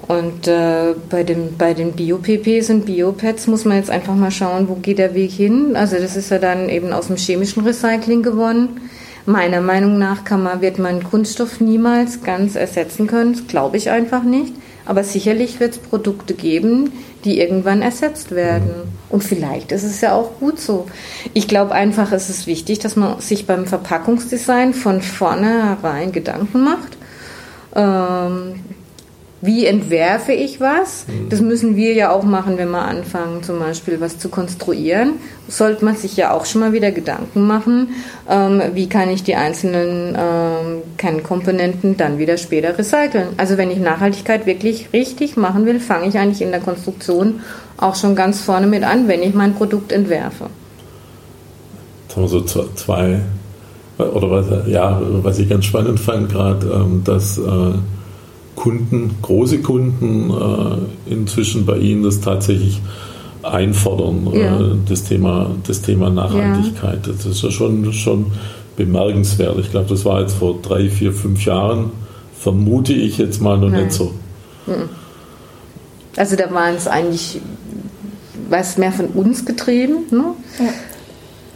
Und äh, bei, dem, bei den Bio-PPs und Biopads muss man jetzt einfach mal schauen, wo geht der Weg hin. Also das ist ja dann eben aus dem chemischen Recycling gewonnen. Meiner Meinung nach kann man, wird man Kunststoff niemals ganz ersetzen können. Das glaube ich einfach nicht. Aber sicherlich wird es Produkte geben, die irgendwann ersetzt werden. Und vielleicht ist es ja auch gut so. Ich glaube einfach, es ist wichtig, dass man sich beim Verpackungsdesign von vornherein Gedanken macht. Ähm, wie entwerfe ich was? Mhm. Das müssen wir ja auch machen, wenn wir anfangen, zum Beispiel was zu konstruieren. Sollte man sich ja auch schon mal wieder Gedanken machen, ähm, wie kann ich die einzelnen ähm, Kernkomponenten dann wieder später recyceln. Also wenn ich Nachhaltigkeit wirklich richtig machen will, fange ich eigentlich in der Konstruktion auch schon ganz vorne mit an, wenn ich mein Produkt entwerfe. Jetzt haben wir so zwei, oder was, ja, was ich ganz spannend fand gerade, ähm, dass äh, Kunden, große Kunden äh, inzwischen bei Ihnen das tatsächlich einfordern, äh, ja. äh, das, Thema, das Thema Nachhaltigkeit. Ja. Das ist ja schon, schon bemerkenswert. Ich glaube, das war jetzt vor drei, vier, fünf Jahren, vermute ich jetzt mal noch Nein. nicht so. Hm. Also da waren es eigentlich was mehr von uns getrieben, ne? Ja.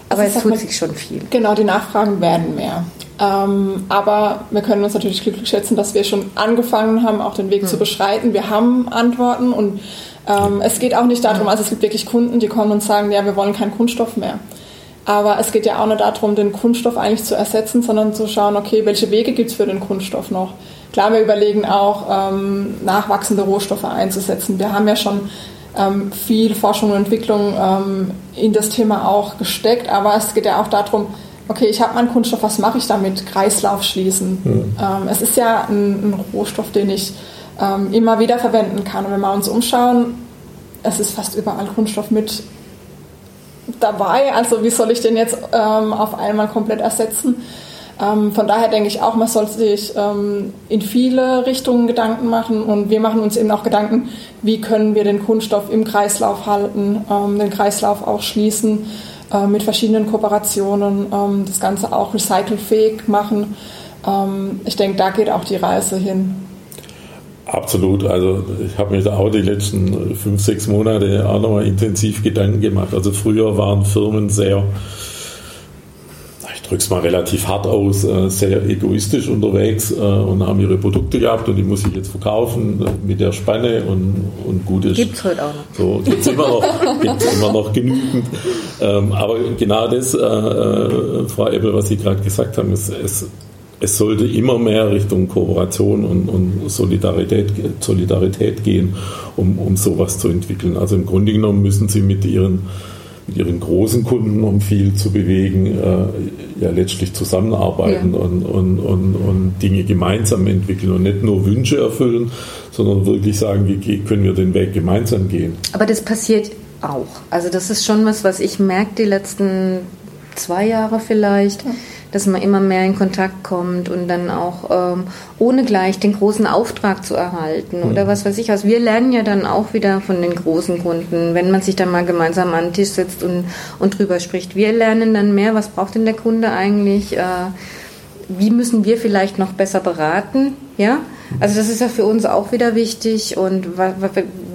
aber es tut sich schon viel. Genau, die Nachfragen werden mehr. Ähm, aber wir können uns natürlich glücklich schätzen, dass wir schon angefangen haben, auch den Weg mhm. zu hm. beschreiten. Wir haben Antworten und ähm, es geht auch nicht darum, also es gibt wirklich Kunden, die kommen und sagen, ja, wir wollen keinen Kunststoff mehr. Aber es geht ja auch nicht darum, den Kunststoff eigentlich zu ersetzen, sondern zu schauen, okay, welche Wege gibt es für den Kunststoff noch? Klar, wir überlegen auch, ähm, nachwachsende Rohstoffe einzusetzen. Wir haben ja schon ähm, viel Forschung und Entwicklung ähm, in das Thema auch gesteckt, aber es geht ja auch darum, okay, ich habe meinen Kunststoff, was mache ich damit? Kreislauf schließen. Mhm. Ähm, es ist ja ein, ein Rohstoff, den ich ähm, immer wieder verwenden kann. Und wenn wir uns umschauen, es ist fast überall Kunststoff mit dabei. Also wie soll ich den jetzt ähm, auf einmal komplett ersetzen? Ähm, von daher denke ich auch, man sollte sich ähm, in viele Richtungen Gedanken machen und wir machen uns eben auch Gedanken, wie können wir den Kunststoff im Kreislauf halten, ähm, den Kreislauf auch schließen äh, mit verschiedenen Kooperationen, ähm, das Ganze auch recycelfähig machen. Ähm, ich denke, da geht auch die Reise hin. Absolut. Also ich habe mir da auch die letzten fünf, sechs Monate auch nochmal intensiv Gedanken gemacht. Also früher waren Firmen sehr, ich drücke es mal relativ hart aus, äh, sehr egoistisch unterwegs äh, und haben ihre Produkte gehabt und die muss ich jetzt verkaufen mit der Spanne und, und gut ist. Gibt es heute auch noch. So, gibt es immer, noch, (laughs) immer noch genügend. Ähm, aber genau das, äh, Frau Ebbel, was Sie gerade gesagt haben, ist, es es sollte immer mehr Richtung Kooperation und, und Solidarität, Solidarität gehen, um, um sowas zu entwickeln. Also im Grunde genommen müssen Sie mit Ihren, mit Ihren großen Kunden, um viel zu bewegen, äh, ja letztlich zusammenarbeiten ja. Und, und, und, und Dinge gemeinsam entwickeln und nicht nur Wünsche erfüllen, sondern wirklich sagen, wie können wir den Weg gemeinsam gehen. Aber das passiert auch. Also das ist schon was, was ich merke die letzten zwei Jahre vielleicht. Ja dass man immer mehr in Kontakt kommt und dann auch ähm, ohne gleich den großen Auftrag zu erhalten mhm. oder was weiß ich was. Wir lernen ja dann auch wieder von den großen Kunden, wenn man sich dann mal gemeinsam an den Tisch setzt und, und drüber spricht. Wir lernen dann mehr, was braucht denn der Kunde eigentlich, äh, wie müssen wir vielleicht noch besser beraten, ja? Also das ist ja für uns auch wieder wichtig. Und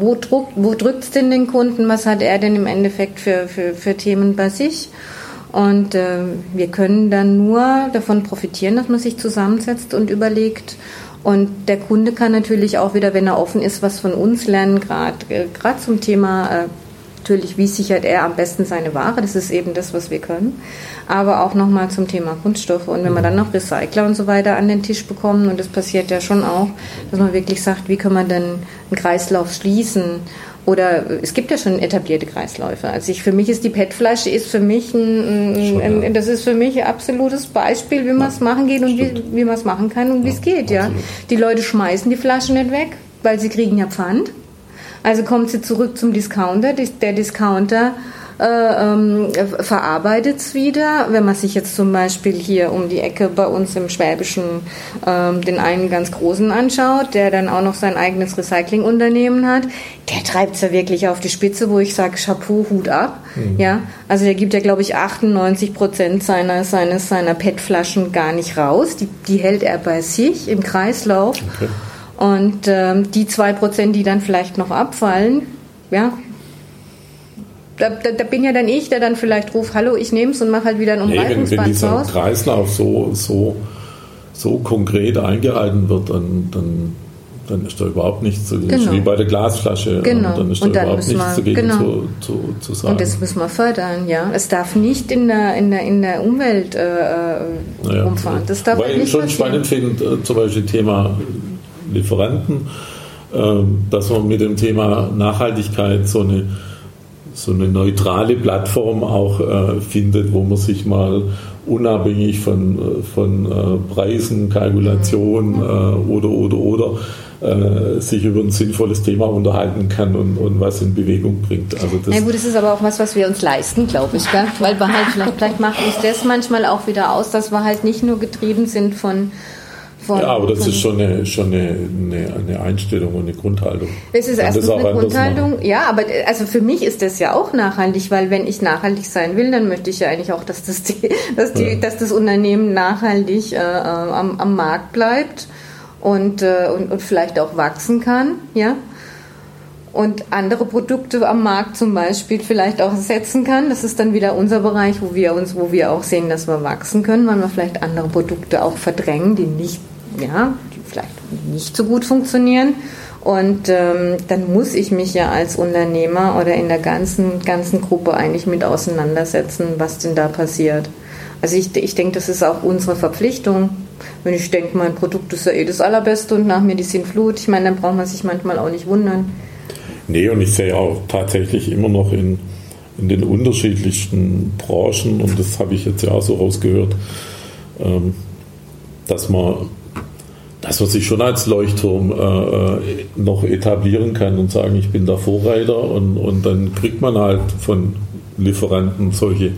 wo, drückt, wo drückt es denn den Kunden? Was hat er denn im Endeffekt für, für, für Themen bei sich? Und äh, wir können dann nur davon profitieren, dass man sich zusammensetzt und überlegt. Und der Kunde kann natürlich auch wieder, wenn er offen ist, was von uns lernen, gerade äh, zum Thema äh, natürlich, wie sichert er am besten seine Ware. Das ist eben das, was wir können. Aber auch nochmal zum Thema Kunststoffe. Und wenn wir dann noch Recycler und so weiter an den Tisch bekommen, und das passiert ja schon auch, dass man wirklich sagt, wie kann man denn einen Kreislauf schließen? Oder es gibt ja schon etablierte Kreisläufe. Also ich, für mich ist die PET-Flasche ist für mich ein, ein, ein, das ist für mich ein absolutes Beispiel, wie man es machen geht und wie, wie man es machen kann und wie es geht. Ja, die Leute schmeißen die Flaschen nicht weg, weil sie kriegen ja Pfand. Also kommt sie zurück zum Discounter. Der Discounter ähm, verarbeitet es wieder. Wenn man sich jetzt zum Beispiel hier um die Ecke bei uns im Schwäbischen ähm, den einen ganz großen anschaut, der dann auch noch sein eigenes Recyclingunternehmen hat, der treibt es ja wirklich auf die Spitze, wo ich sage, Chapeau, Hut ab. Mhm. Ja, also der gibt ja, glaube ich, 98 Prozent seiner, seines, seiner PET-Flaschen gar nicht raus. Die, die hält er bei sich im Kreislauf. Okay. Und ähm, die zwei Prozent, die dann vielleicht noch abfallen, ja, da, da, da, bin ja dann ich, der dann vielleicht ruft, hallo, ich nehme es und mache halt wieder ein Umleitungsband nee, wenn, wenn dieser raus. Kreislauf so, so, so konkret eingehalten wird, dann, dann, dann ist da überhaupt nichts zu genau. wie bei der Glasflasche. Genau. Dann ist da überhaupt nichts wir, dagegen genau. zu, zu, zu, sagen. Und das müssen wir fördern, ja. Es darf nicht in der, in der, in der Umwelt äh, naja, rumfahren. Das darf Weil ich schon spannend finde, äh, zum Beispiel Thema Lieferanten, äh, dass man mit dem Thema Nachhaltigkeit so eine so eine neutrale Plattform auch äh, findet, wo man sich mal unabhängig von, äh, von äh, Preisen, Kalkulationen äh, oder, oder, oder äh, sich über ein sinnvolles Thema unterhalten kann und, und was in Bewegung bringt. Also das ja gut, das ist aber auch was, was wir uns leisten, glaube ich, gell? weil wir halt vielleicht, vielleicht macht uns das manchmal auch wieder aus, dass wir halt nicht nur getrieben sind von von, ja, aber das ist schon, eine, schon eine, eine, eine, Einstellung und eine Grundhaltung. Es ist erstens eine Grundhaltung, ja, aber also für mich ist das ja auch nachhaltig, weil wenn ich nachhaltig sein will, dann möchte ich ja eigentlich auch, dass das, die, (laughs) dass, die, ja. dass das Unternehmen nachhaltig äh, am, am, Markt bleibt und, äh, und, und vielleicht auch wachsen kann, ja und andere Produkte am Markt zum Beispiel vielleicht auch setzen kann. Das ist dann wieder unser Bereich, wo wir uns, wo wir auch sehen, dass wir wachsen können, weil wir vielleicht andere Produkte auch verdrängen, die nicht ja, die vielleicht nicht so gut funktionieren. Und ähm, dann muss ich mich ja als Unternehmer oder in der ganzen, ganzen Gruppe eigentlich mit auseinandersetzen, was denn da passiert. Also ich, ich denke, das ist auch unsere Verpflichtung. Wenn ich denke, mein Produkt ist ja eh das Allerbeste und nach mir die Sintflut, ich meine, dann braucht man sich manchmal auch nicht wundern. Nee, und ich sehe auch tatsächlich immer noch in, in den unterschiedlichsten Branchen, und das habe ich jetzt ja auch so rausgehört, ähm, dass man dass man sich schon als Leuchtturm äh, äh, noch etablieren kann und sagen, ich bin der Vorreiter und, und dann kriegt man halt von Lieferanten solche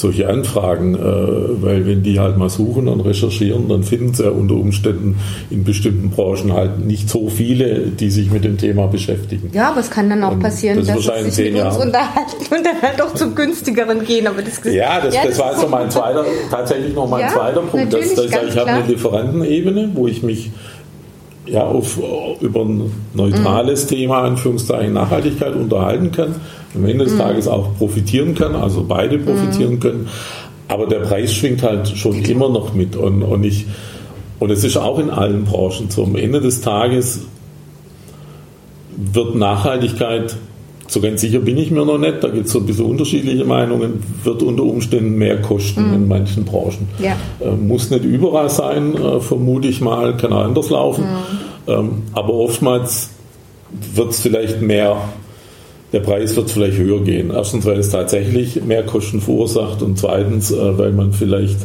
solche Anfragen, äh, weil wenn die halt mal suchen und recherchieren, dann finden sie ja unter Umständen in bestimmten Branchen halt nicht so viele, die sich mit dem Thema beschäftigen. Ja, aber es kann dann auch passieren, das dass sie sich mit uns unterhalten und dann halt doch zum günstigeren gehen. Aber das, ja, das, ja, das, das war so mein zweiter, tatsächlich noch mein ja, zweiter Punkt. Dass, dass ich, ich habe eine Lieferantenebene, wo ich mich ja, auf, über ein neutrales mhm. Thema, Anführungszeichen, Nachhaltigkeit unterhalten kann, am Ende des mhm. Tages auch profitieren kann, also beide mhm. profitieren mhm. können. Aber der Preis schwingt halt schon immer noch mit. Und, und, ich, und es ist auch in allen Branchen so. Am Ende des Tages wird Nachhaltigkeit, so ganz sicher bin ich mir noch nicht, da gibt es so ein bisschen unterschiedliche Meinungen, wird unter Umständen mehr kosten mhm. in manchen Branchen. Ja. Äh, muss nicht überall sein, äh, vermute ich mal, kann auch anders laufen. Mhm. Ähm, aber oftmals wird es vielleicht mehr der Preis wird vielleicht höher gehen. Erstens, weil es tatsächlich mehr Kosten verursacht und zweitens, äh, weil man vielleicht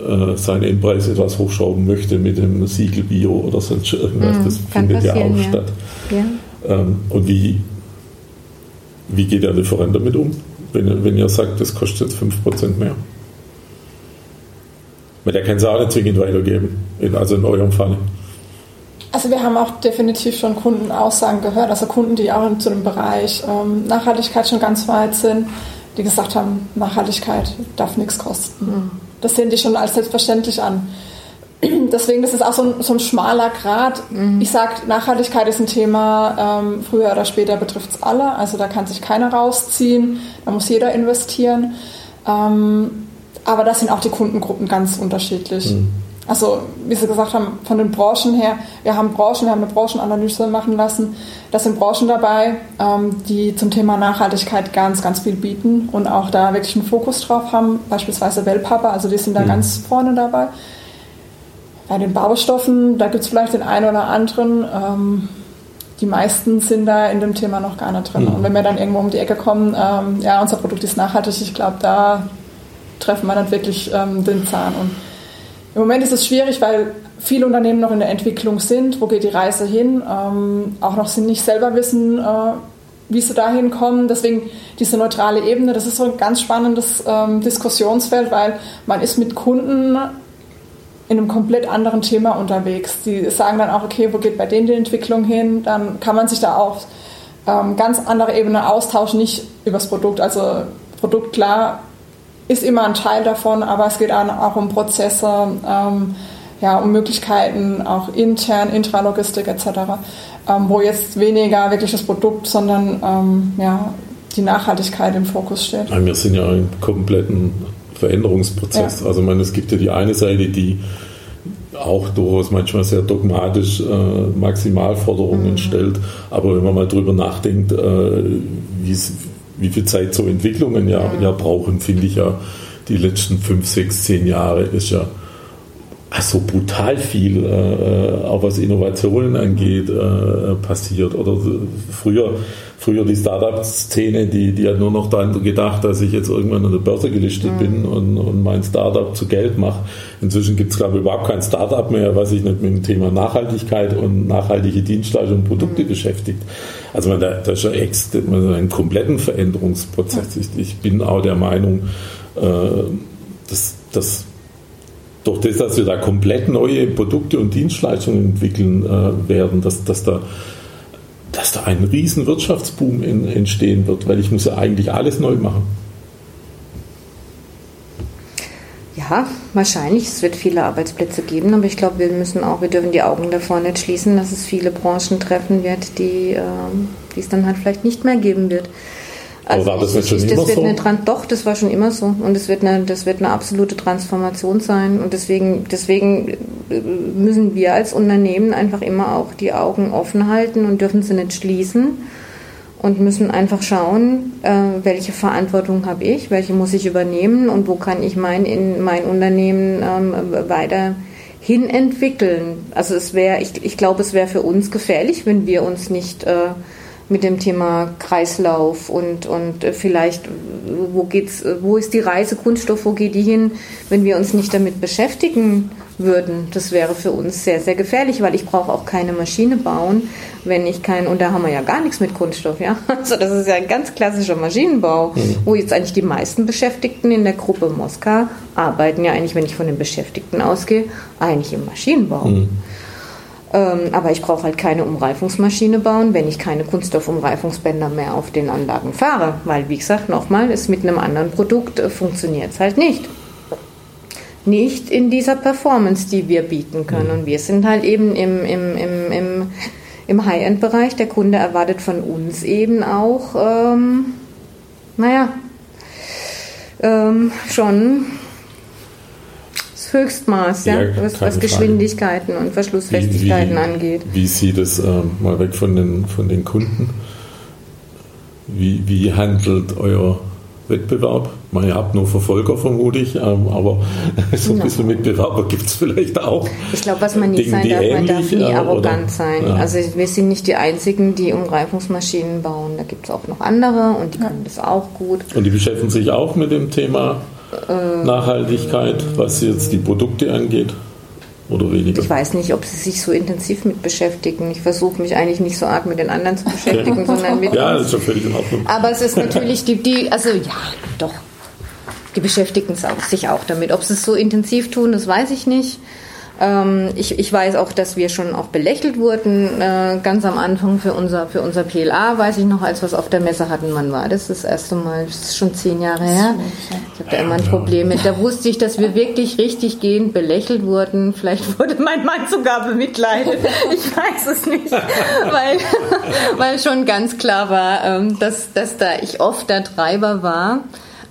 äh, seinen Endpreis etwas hochschrauben möchte mit dem Siegel Bio oder sonst irgendwas. Mm, das findet ja auch ja. statt. Ja. Ähm, und wie, wie geht der Lieferant damit um, wenn, wenn ihr sagt, das kostet jetzt 5% mehr? Weil der kann es auch nicht zwingend weitergeben, also in eurem Fall. Also wir haben auch definitiv schon Kundenaussagen gehört, also Kunden, die auch zu dem Bereich ähm, Nachhaltigkeit schon ganz weit sind, die gesagt haben, Nachhaltigkeit darf nichts kosten. Mhm. Das sehen die schon als selbstverständlich an. (clears throat) Deswegen das ist auch so ein, so ein schmaler Grad. Mhm. Ich sage, Nachhaltigkeit ist ein Thema, ähm, früher oder später betrifft es alle. Also da kann sich keiner rausziehen, da muss jeder investieren. Ähm, aber da sind auch die Kundengruppen ganz unterschiedlich. Mhm. Also, wie Sie gesagt haben, von den Branchen her, wir haben Branchen, wir haben eine Branchenanalyse machen lassen. Da sind Branchen dabei, ähm, die zum Thema Nachhaltigkeit ganz, ganz viel bieten und auch da wirklich einen Fokus drauf haben. Beispielsweise Wellpapa, also die sind da mhm. ganz vorne dabei. Bei den Baustoffen, da gibt es vielleicht den einen oder anderen. Ähm, die meisten sind da in dem Thema noch gar nicht drin. Mhm. Und wenn wir dann irgendwo um die Ecke kommen, ähm, ja, unser Produkt ist nachhaltig, ich glaube, da treffen wir dann wirklich den Zahn. Und im Moment ist es schwierig, weil viele Unternehmen noch in der Entwicklung sind. Wo geht die Reise hin? Ähm, auch noch sind nicht selber wissen, äh, wie sie dahin kommen. Deswegen diese neutrale Ebene, das ist so ein ganz spannendes ähm, Diskussionsfeld, weil man ist mit Kunden in einem komplett anderen Thema unterwegs. Die sagen dann auch, okay, wo geht bei denen die Entwicklung hin? Dann kann man sich da auch ähm, ganz andere Ebene austauschen, nicht übers Produkt. Also Produkt klar ist immer ein Teil davon, aber es geht auch um Prozesse, ähm, ja, um Möglichkeiten, auch intern, Intralogistik etc., ähm, wo jetzt weniger wirklich das Produkt, sondern ähm, ja, die Nachhaltigkeit im Fokus steht. Wir sind ja im kompletten Veränderungsprozess. Ja. Also man, es gibt ja die eine Seite, die auch durchaus manchmal sehr dogmatisch äh, Maximalforderungen mhm. stellt. Aber wenn man mal drüber nachdenkt, äh, wie viel Zeit so Entwicklungen ja, ja brauchen, finde ich ja die letzten fünf, sechs, zehn Jahre ist ja so brutal viel, äh, auch was Innovationen angeht, äh, passiert. Oder früher, früher die Startup-Szene, die, die hat nur noch daran gedacht, dass ich jetzt irgendwann an der Börse gelistet mhm. bin und, und mein Startup zu Geld mache. Inzwischen gibt es, glaube ich, überhaupt kein Startup mehr, was sich nicht mit dem Thema Nachhaltigkeit und nachhaltige Dienstleistungen und Produkte mhm. beschäftigt. Also man, da, da ist ja ex, man einen kompletten Veränderungsprozess. Ich, ich bin auch der Meinung, äh, dass, dass durch das, dass wir da komplett neue Produkte und Dienstleistungen entwickeln äh, werden, dass, dass, da, dass da ein riesen Wirtschaftsboom in, entstehen wird, weil ich muss ja eigentlich alles neu machen. Ja, wahrscheinlich. Es wird viele Arbeitsplätze geben, aber ich glaube, wir müssen auch, wir dürfen die Augen davor nicht schließen, dass es viele Branchen treffen wird, die, äh, die es dann halt vielleicht nicht mehr geben wird. Also war das nicht schon ich, immer so? Eine, doch, das war schon immer so. Und es wird eine, das wird eine absolute Transformation sein. Und deswegen, deswegen äh, müssen wir als Unternehmen einfach immer auch die Augen offen halten und dürfen sie nicht schließen. Und müssen einfach schauen, äh, welche Verantwortung habe ich, welche muss ich übernehmen und wo kann ich mein, in mein Unternehmen ähm, weiter hin entwickeln. Also es wäre, ich, ich glaube, es wäre für uns gefährlich, wenn wir uns nicht äh, mit dem Thema Kreislauf und, und äh, vielleicht, wo geht's, wo ist die Reise Kunststoff, wo geht die hin, wenn wir uns nicht damit beschäftigen, würden. Das wäre für uns sehr, sehr gefährlich, weil ich brauche auch keine Maschine bauen, wenn ich kein, und da haben wir ja gar nichts mit Kunststoff, ja. (laughs) Also das ist ja ein ganz klassischer Maschinenbau, mhm. wo jetzt eigentlich die meisten Beschäftigten in der Gruppe Moskau arbeiten ja eigentlich, wenn ich von den Beschäftigten ausgehe, eigentlich im Maschinenbau. Mhm. Ähm, aber ich brauche halt keine Umreifungsmaschine bauen, wenn ich keine Kunststoffumreifungsbänder mehr auf den Anlagen fahre. Weil, wie gesagt, nochmal, ist mit einem anderen Produkt äh, funktioniert es halt nicht nicht in dieser Performance, die wir bieten können. Mhm. Und wir sind halt eben im, im, im, im, im High-End-Bereich. Der Kunde erwartet von uns eben auch, ähm, naja, ähm, schon das Höchstmaß, ja, ja was, was Geschwindigkeiten und Verschlussfestigkeiten wie, wie, angeht. Wie sieht es äh, mal weg von den, von den Kunden? Wie, wie handelt euer Wettbewerb. Man, ihr habt nur Verfolger, vermute ich, ähm, aber (laughs) so ein bisschen Mitbewerber gibt es vielleicht auch. Ich glaube, was man nicht Dinge, sein darf, man darf nie arrogant oder, sein. Ja. Also wir sind nicht die Einzigen, die Umreifungsmaschinen bauen. Da gibt es auch noch andere und die können das auch gut. Und die beschäftigen sich auch mit dem Thema äh, Nachhaltigkeit, was jetzt die Produkte angeht oder weniger? Ich weiß nicht, ob sie sich so intensiv mit beschäftigen. Ich versuche mich eigentlich nicht so arg mit den anderen zu beschäftigen, sondern mit (laughs) Ja, das ist schon völlig in Ordnung. Aber es ist (laughs) natürlich die, die also ja, doch. Die beschäftigen sich auch damit. Ob sie es so intensiv tun, das weiß ich nicht. Ähm, ich, ich weiß auch, dass wir schon auch belächelt wurden, äh, ganz am Anfang für unser, für unser PLA, weiß ich noch, als wir es auf der Messe hatten, wann war das das erste Mal? Das ist schon zehn Jahre her. Ich habe da immer ein Problem mit. Da wusste ich, dass wir wirklich richtig gehend belächelt wurden. Vielleicht (laughs) wurde mein Mann sogar bemitleidet. Ich weiß es nicht, (laughs) weil, weil schon ganz klar war, ähm, dass, dass da ich oft der Treiber war.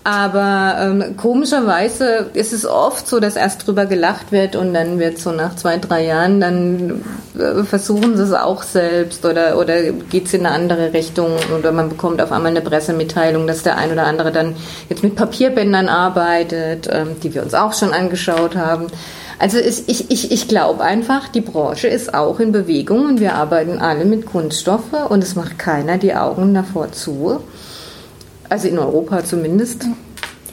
Aber ähm, komischerweise ist es oft so, dass erst drüber gelacht wird und dann wird so nach zwei, drei Jahren, dann äh, versuchen sie es auch selbst oder, oder geht es in eine andere Richtung oder man bekommt auf einmal eine Pressemitteilung, dass der ein oder andere dann jetzt mit Papierbändern arbeitet, ähm, die wir uns auch schon angeschaut haben. Also ist, ich, ich, ich glaube einfach, die Branche ist auch in Bewegung und wir arbeiten alle mit Kunststoffe und es macht keiner die Augen davor zu. Also in Europa zumindest.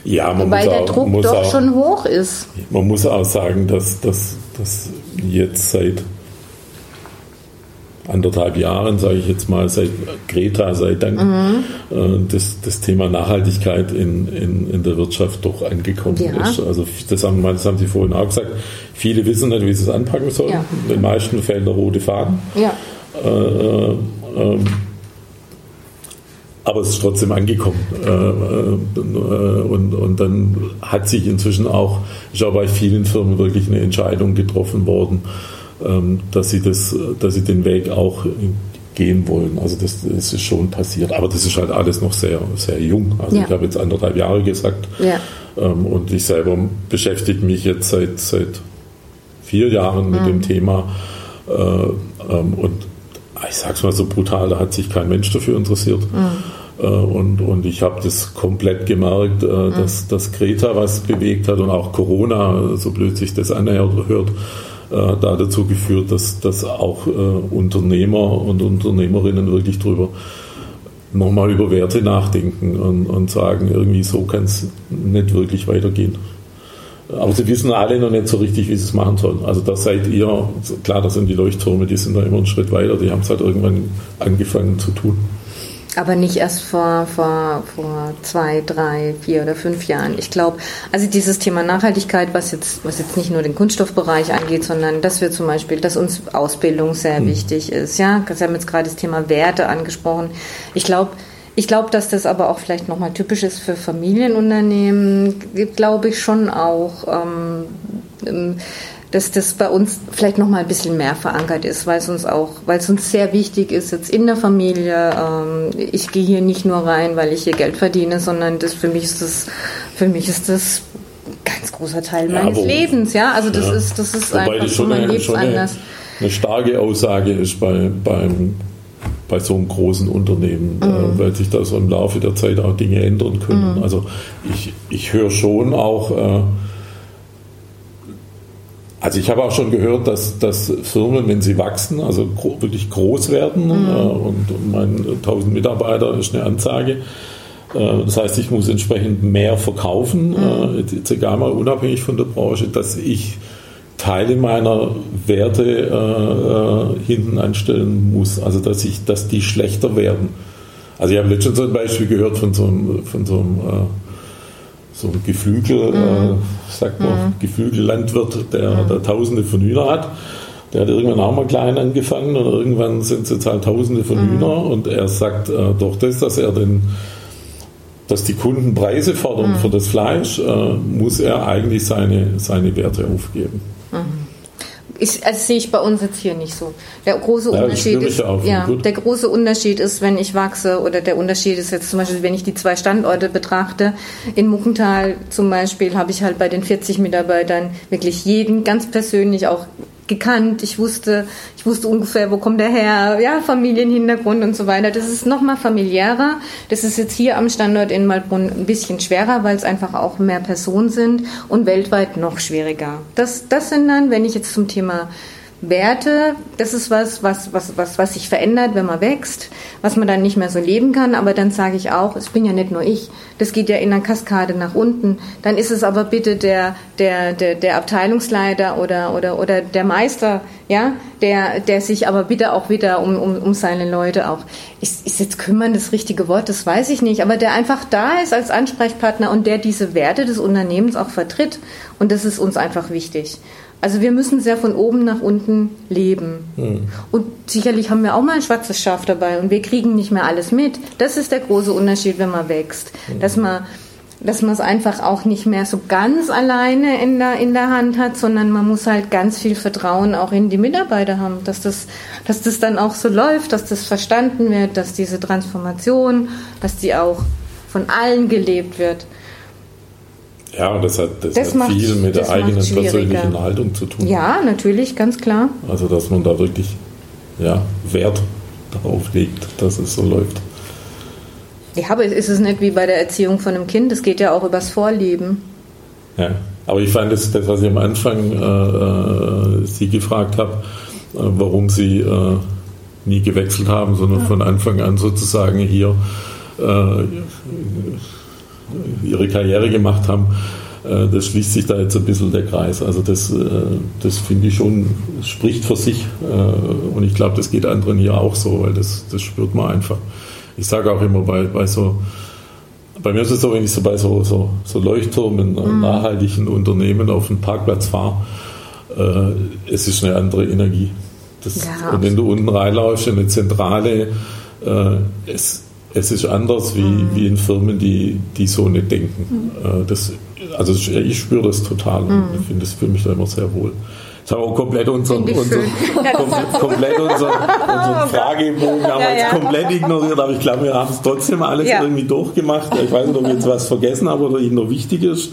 Ja, man Weil muss der auch, Druck muss doch auch, schon hoch ist. Man muss auch sagen, dass das jetzt seit anderthalb Jahren, sage ich jetzt mal, seit Greta sei Dank, mhm. äh, das, das Thema Nachhaltigkeit in, in, in der Wirtschaft doch angekommen ja. ist. Also das haben, das haben Sie vorhin auch gesagt. Viele wissen nicht, wie sie es anpacken sollen. Ja. In den meisten fällt der rote Faden. Ja. Äh, äh, ähm, aber es ist trotzdem angekommen. Äh, äh, und, und dann hat sich inzwischen auch, ist auch bei vielen Firmen wirklich eine Entscheidung getroffen worden, ähm, dass sie, das, dass sie den Weg auch gehen wollen. Also das, das ist schon passiert. Aber das ist halt alles noch sehr, sehr jung. Also ja. ich habe jetzt anderthalb Jahre gesagt. Ja. Ähm, und ich selber beschäftige mich jetzt seit, seit vier Jahren mit mhm. dem Thema. Äh, ähm, und ich sag's mal so brutal, da hat sich kein Mensch dafür interessiert. Mhm. Und, und ich habe das komplett gemerkt, mhm. dass, dass Greta was bewegt hat und auch Corona, so blöd sich das anhört, da dazu geführt, dass, dass auch Unternehmer und Unternehmerinnen wirklich drüber nochmal über Werte nachdenken und, und sagen, irgendwie so kann es nicht wirklich weitergehen. Aber sie wissen alle noch nicht so richtig, wie sie es machen sollen. Also da seid ihr, klar, das sind die Leuchttürme, die sind da immer einen Schritt weiter, die haben es halt irgendwann angefangen zu tun. Aber nicht erst vor, vor, vor zwei, drei, vier oder fünf Jahren. Ich glaube, also dieses Thema Nachhaltigkeit, was jetzt, was jetzt nicht nur den Kunststoffbereich angeht, sondern dass wir zum Beispiel, dass uns Ausbildung sehr hm. wichtig ist. Ja, Sie haben jetzt gerade das Thema Werte angesprochen. Ich glaube, ich glaube, dass das aber auch vielleicht nochmal typisch ist für Familienunternehmen, glaube ich schon auch. Ähm, ähm, dass das bei uns vielleicht noch mal ein bisschen mehr verankert ist, weil es uns auch, weil es uns sehr wichtig ist jetzt in der Familie. Ähm, ich gehe hier nicht nur rein, weil ich hier Geld verdiene, sondern das für mich ist das, für mich ist das ein ganz großer Teil meines ja, Lebens. Ja, also das ja. ist, das ist Wobei einfach das schon so, man lebt anders. Eine, eine starke Aussage ist bei, beim bei so einem großen Unternehmen, äh, mhm. äh, weil sich da so im Laufe der Zeit auch Dinge ändern können. Mhm. Also ich, ich höre schon auch, äh, also ich habe auch schon gehört, dass, dass Firmen, wenn sie wachsen, also gro wirklich groß werden, mhm. äh, und, und mein 1000 Mitarbeiter ist eine Ansage, äh, das heißt, ich muss entsprechend mehr verkaufen, mhm. äh, jetzt egal mal unabhängig von der Branche, dass ich Teile meiner Werte äh, äh, hinten anstellen muss, also dass ich, dass die schlechter werden. Also ich habe letztens so ein Beispiel gehört von so einem, von so einem, äh, so einem Geflügel, mhm. äh, sagt man, mhm. Geflügellandwirt, der, mhm. der Tausende von Hühner hat. Der hat irgendwann auch mal klein angefangen und irgendwann sind es jetzt halt Tausende von mhm. Hühner und er sagt äh, durch das, dass er den dass die Kunden Preise fordern mhm. für das Fleisch, äh, muss er eigentlich seine, seine Werte aufgeben. Mhm. Ich, also sehe ich bei uns jetzt hier nicht so. Der große ja, Unterschied ist, ja, der große Unterschied ist, wenn ich wachse oder der Unterschied ist jetzt zum Beispiel, wenn ich die zwei Standorte betrachte. In Muckental zum Beispiel habe ich halt bei den 40 Mitarbeitern wirklich jeden ganz persönlich auch gekannt. Ich wusste, ich wusste ungefähr, wo kommt der her, ja, Familienhintergrund und so weiter. Das ist nochmal familiärer. Das ist jetzt hier am Standort in Malbrunn ein bisschen schwerer, weil es einfach auch mehr Personen sind und weltweit noch schwieriger. Das, das sind dann, wenn ich jetzt zum Thema Werte, das ist was, was, was, was, was sich verändert, wenn man wächst, was man dann nicht mehr so leben kann. Aber dann sage ich auch, es bin ja nicht nur ich, das geht ja in einer Kaskade nach unten. Dann ist es aber bitte der, der, der, der Abteilungsleiter oder, oder, oder der Meister, ja, der, der sich aber bitte auch wieder um, um, um seine Leute auch, ist, ist jetzt kümmern das richtige Wort, das weiß ich nicht, aber der einfach da ist als Ansprechpartner und der diese Werte des Unternehmens auch vertritt. Und das ist uns einfach wichtig. Also wir müssen sehr von oben nach unten leben. Mhm. Und sicherlich haben wir auch mal ein schwarzes Schaf dabei und wir kriegen nicht mehr alles mit. Das ist der große Unterschied, wenn man wächst. Mhm. Dass man dass man es einfach auch nicht mehr so ganz alleine in der, in der Hand hat, sondern man muss halt ganz viel Vertrauen auch in die Mitarbeiter haben, dass das, dass das dann auch so läuft, dass das verstanden wird, dass diese Transformation, dass die auch von allen gelebt wird. Ja, das hat, das, das hat macht, viel mit der eigenen persönlichen Haltung zu tun. Ja, natürlich, ganz klar. Also, dass man da wirklich ja, Wert darauf legt, dass es so läuft. Ja, aber ist es nicht wie bei der Erziehung von einem Kind? Es geht ja auch übers Vorleben. Ja, aber ich fand das, das was ich am Anfang äh, äh Sie gefragt habe, äh, warum Sie äh, nie gewechselt haben, sondern ja. von Anfang an sozusagen hier äh, ihre Karriere gemacht haben, äh, das schließt sich da jetzt ein bisschen der Kreis. Also das, äh, das finde ich schon, spricht für sich äh, und ich glaube, das geht anderen hier auch so, weil das, das spürt man einfach. Ich sage auch immer bei, bei so, bei mir ist es so, wenn ich so bei so, so, so Leuchttürmen, mhm. nachhaltigen Unternehmen auf den Parkplatz fahre, äh, es ist eine andere Energie. Das, ja, und wenn du unten reinläufst in eine Zentrale, äh, es, es ist anders wie, mhm. wie in Firmen, die, die so nicht denken. Mhm. Das, also ich spüre das total und mhm. ich finde das für mich da immer sehr wohl. Jetzt haben wir auch komplett unseren, unseren, (laughs) komplett, komplett unseren, unseren Fragebogen haben ja, wir jetzt ja. komplett ignoriert, aber ich glaube, wir haben es trotzdem alles ja. irgendwie durchgemacht. Ich weiß nicht, ob wir jetzt was vergessen haben oder Ihnen noch wichtig ist.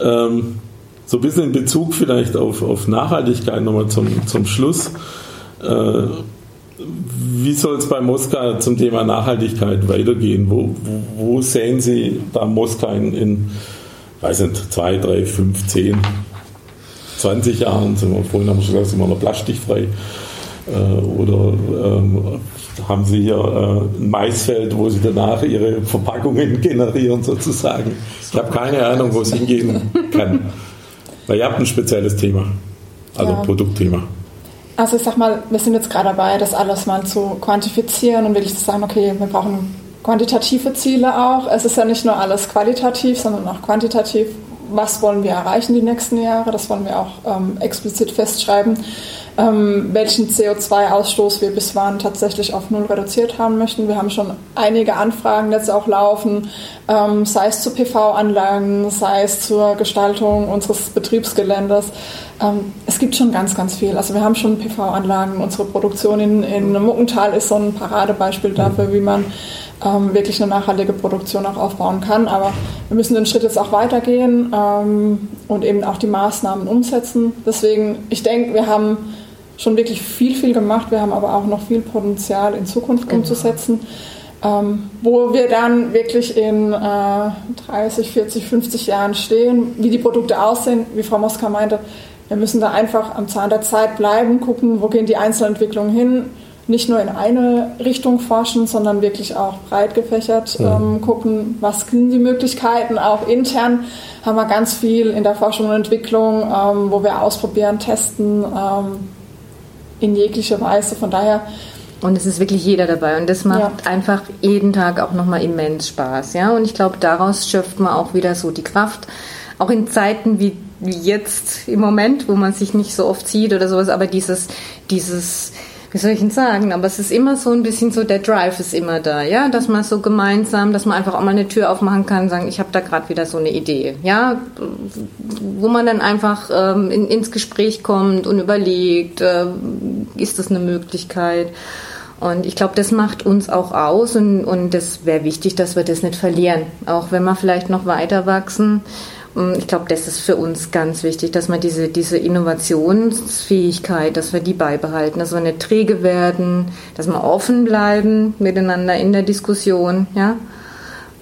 Ähm, so ein bisschen in Bezug vielleicht auf, auf Nachhaltigkeit nochmal zum, zum Schluss. Äh, wie soll es bei Moskau zum Thema Nachhaltigkeit weitergehen? Wo, wo, sehen Sie da Moskau in, in, weiß nicht, zwei, drei, fünf, zehn, 20 Jahren? Sind wir, vorhin haben wir schon gesagt, sind wir noch plastikfrei? Äh, oder ähm, haben Sie hier äh, ein Maisfeld, wo Sie danach Ihre Verpackungen (laughs) generieren sozusagen? Ich habe keine Ahnung, wo es hingehen kann. Weil ihr habt ein spezielles Thema, also ja. Produktthema. Also ich sag mal, wir sind jetzt gerade dabei, das alles mal zu quantifizieren und wirklich zu sagen, okay, wir brauchen quantitative Ziele auch. Es ist ja nicht nur alles qualitativ, sondern auch quantitativ. Was wollen wir erreichen die nächsten Jahre? Das wollen wir auch ähm, explizit festschreiben. Ähm, welchen CO2-Ausstoß wir bis wann tatsächlich auf Null reduziert haben möchten. Wir haben schon einige Anfragen jetzt auch laufen, ähm, sei es zu PV-Anlagen, sei es zur Gestaltung unseres Betriebsgeländes. Ähm, es gibt schon ganz, ganz viel. Also wir haben schon PV-Anlagen. Unsere Produktion in, in Muckental ist so ein Paradebeispiel dafür, wie man ähm, wirklich eine nachhaltige Produktion auch aufbauen kann. Aber wir müssen den Schritt jetzt auch weitergehen ähm, und eben auch die Maßnahmen umsetzen. Deswegen, ich denke, wir haben schon wirklich viel, viel gemacht. Wir haben aber auch noch viel Potenzial in Zukunft genau. umzusetzen. Ähm, wo wir dann wirklich in äh, 30, 40, 50 Jahren stehen, wie die Produkte aussehen, wie Frau Moska meinte, wir müssen da einfach am Zahn der Zeit bleiben, gucken, wo gehen die Einzelentwicklungen hin, nicht nur in eine Richtung forschen, sondern wirklich auch breit gefächert ähm, gucken, was sind die Möglichkeiten. Auch intern haben wir ganz viel in der Forschung und Entwicklung, ähm, wo wir ausprobieren, testen ähm, in jeglicher Weise. Von daher und es ist wirklich jeder dabei und das macht ja. einfach jeden Tag auch nochmal immens Spaß, ja. Und ich glaube, daraus schöpft man auch wieder so die Kraft, auch in Zeiten wie, wie jetzt im Moment, wo man sich nicht so oft sieht oder sowas, aber dieses, dieses, wie soll ich denn sagen, aber es ist immer so ein bisschen so, der Drive ist immer da, ja, dass man so gemeinsam, dass man einfach auch mal eine Tür aufmachen kann sagen, ich habe da gerade wieder so eine Idee, ja, wo man dann einfach ähm, in, ins Gespräch kommt und überlegt, äh, ist das eine Möglichkeit? Und ich glaube, das macht uns auch aus und, und das wäre wichtig, dass wir das nicht verlieren, auch wenn wir vielleicht noch weiter wachsen ich glaube, das ist für uns ganz wichtig, dass wir diese, diese Innovationsfähigkeit, dass wir die beibehalten, dass wir nicht träge werden, dass wir offen bleiben miteinander in der Diskussion, ja,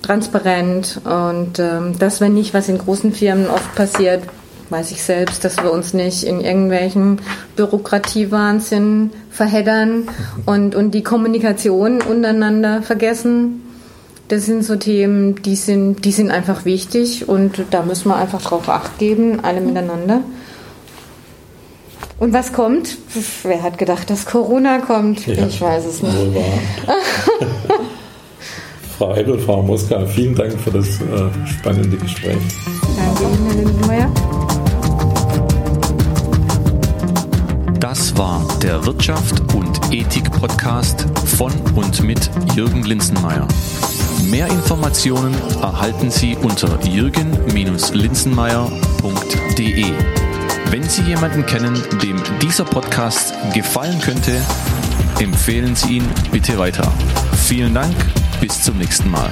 transparent und ähm, dass wir nicht, was in großen Firmen oft passiert, weiß ich selbst, dass wir uns nicht in irgendwelchen Bürokratiewahnsinn verheddern und, und die Kommunikation untereinander vergessen das sind so Themen, die sind, die sind einfach wichtig und da müssen wir einfach drauf acht geben, alle miteinander. Und was kommt? Wer hat gedacht, dass Corona kommt? Ja, ich weiß es nicht. (laughs) Frau Eibel, Frau Moska, vielen Dank für das äh, spannende Gespräch. Danke Ihnen, Herr Lindenmeier. Das war der Wirtschaft und Ethik Podcast von und mit Jürgen Linzenmeier. Mehr Informationen erhalten Sie unter jürgen-linsenmeier.de. Wenn Sie jemanden kennen, dem dieser Podcast gefallen könnte, empfehlen Sie ihn bitte weiter. Vielen Dank, bis zum nächsten Mal.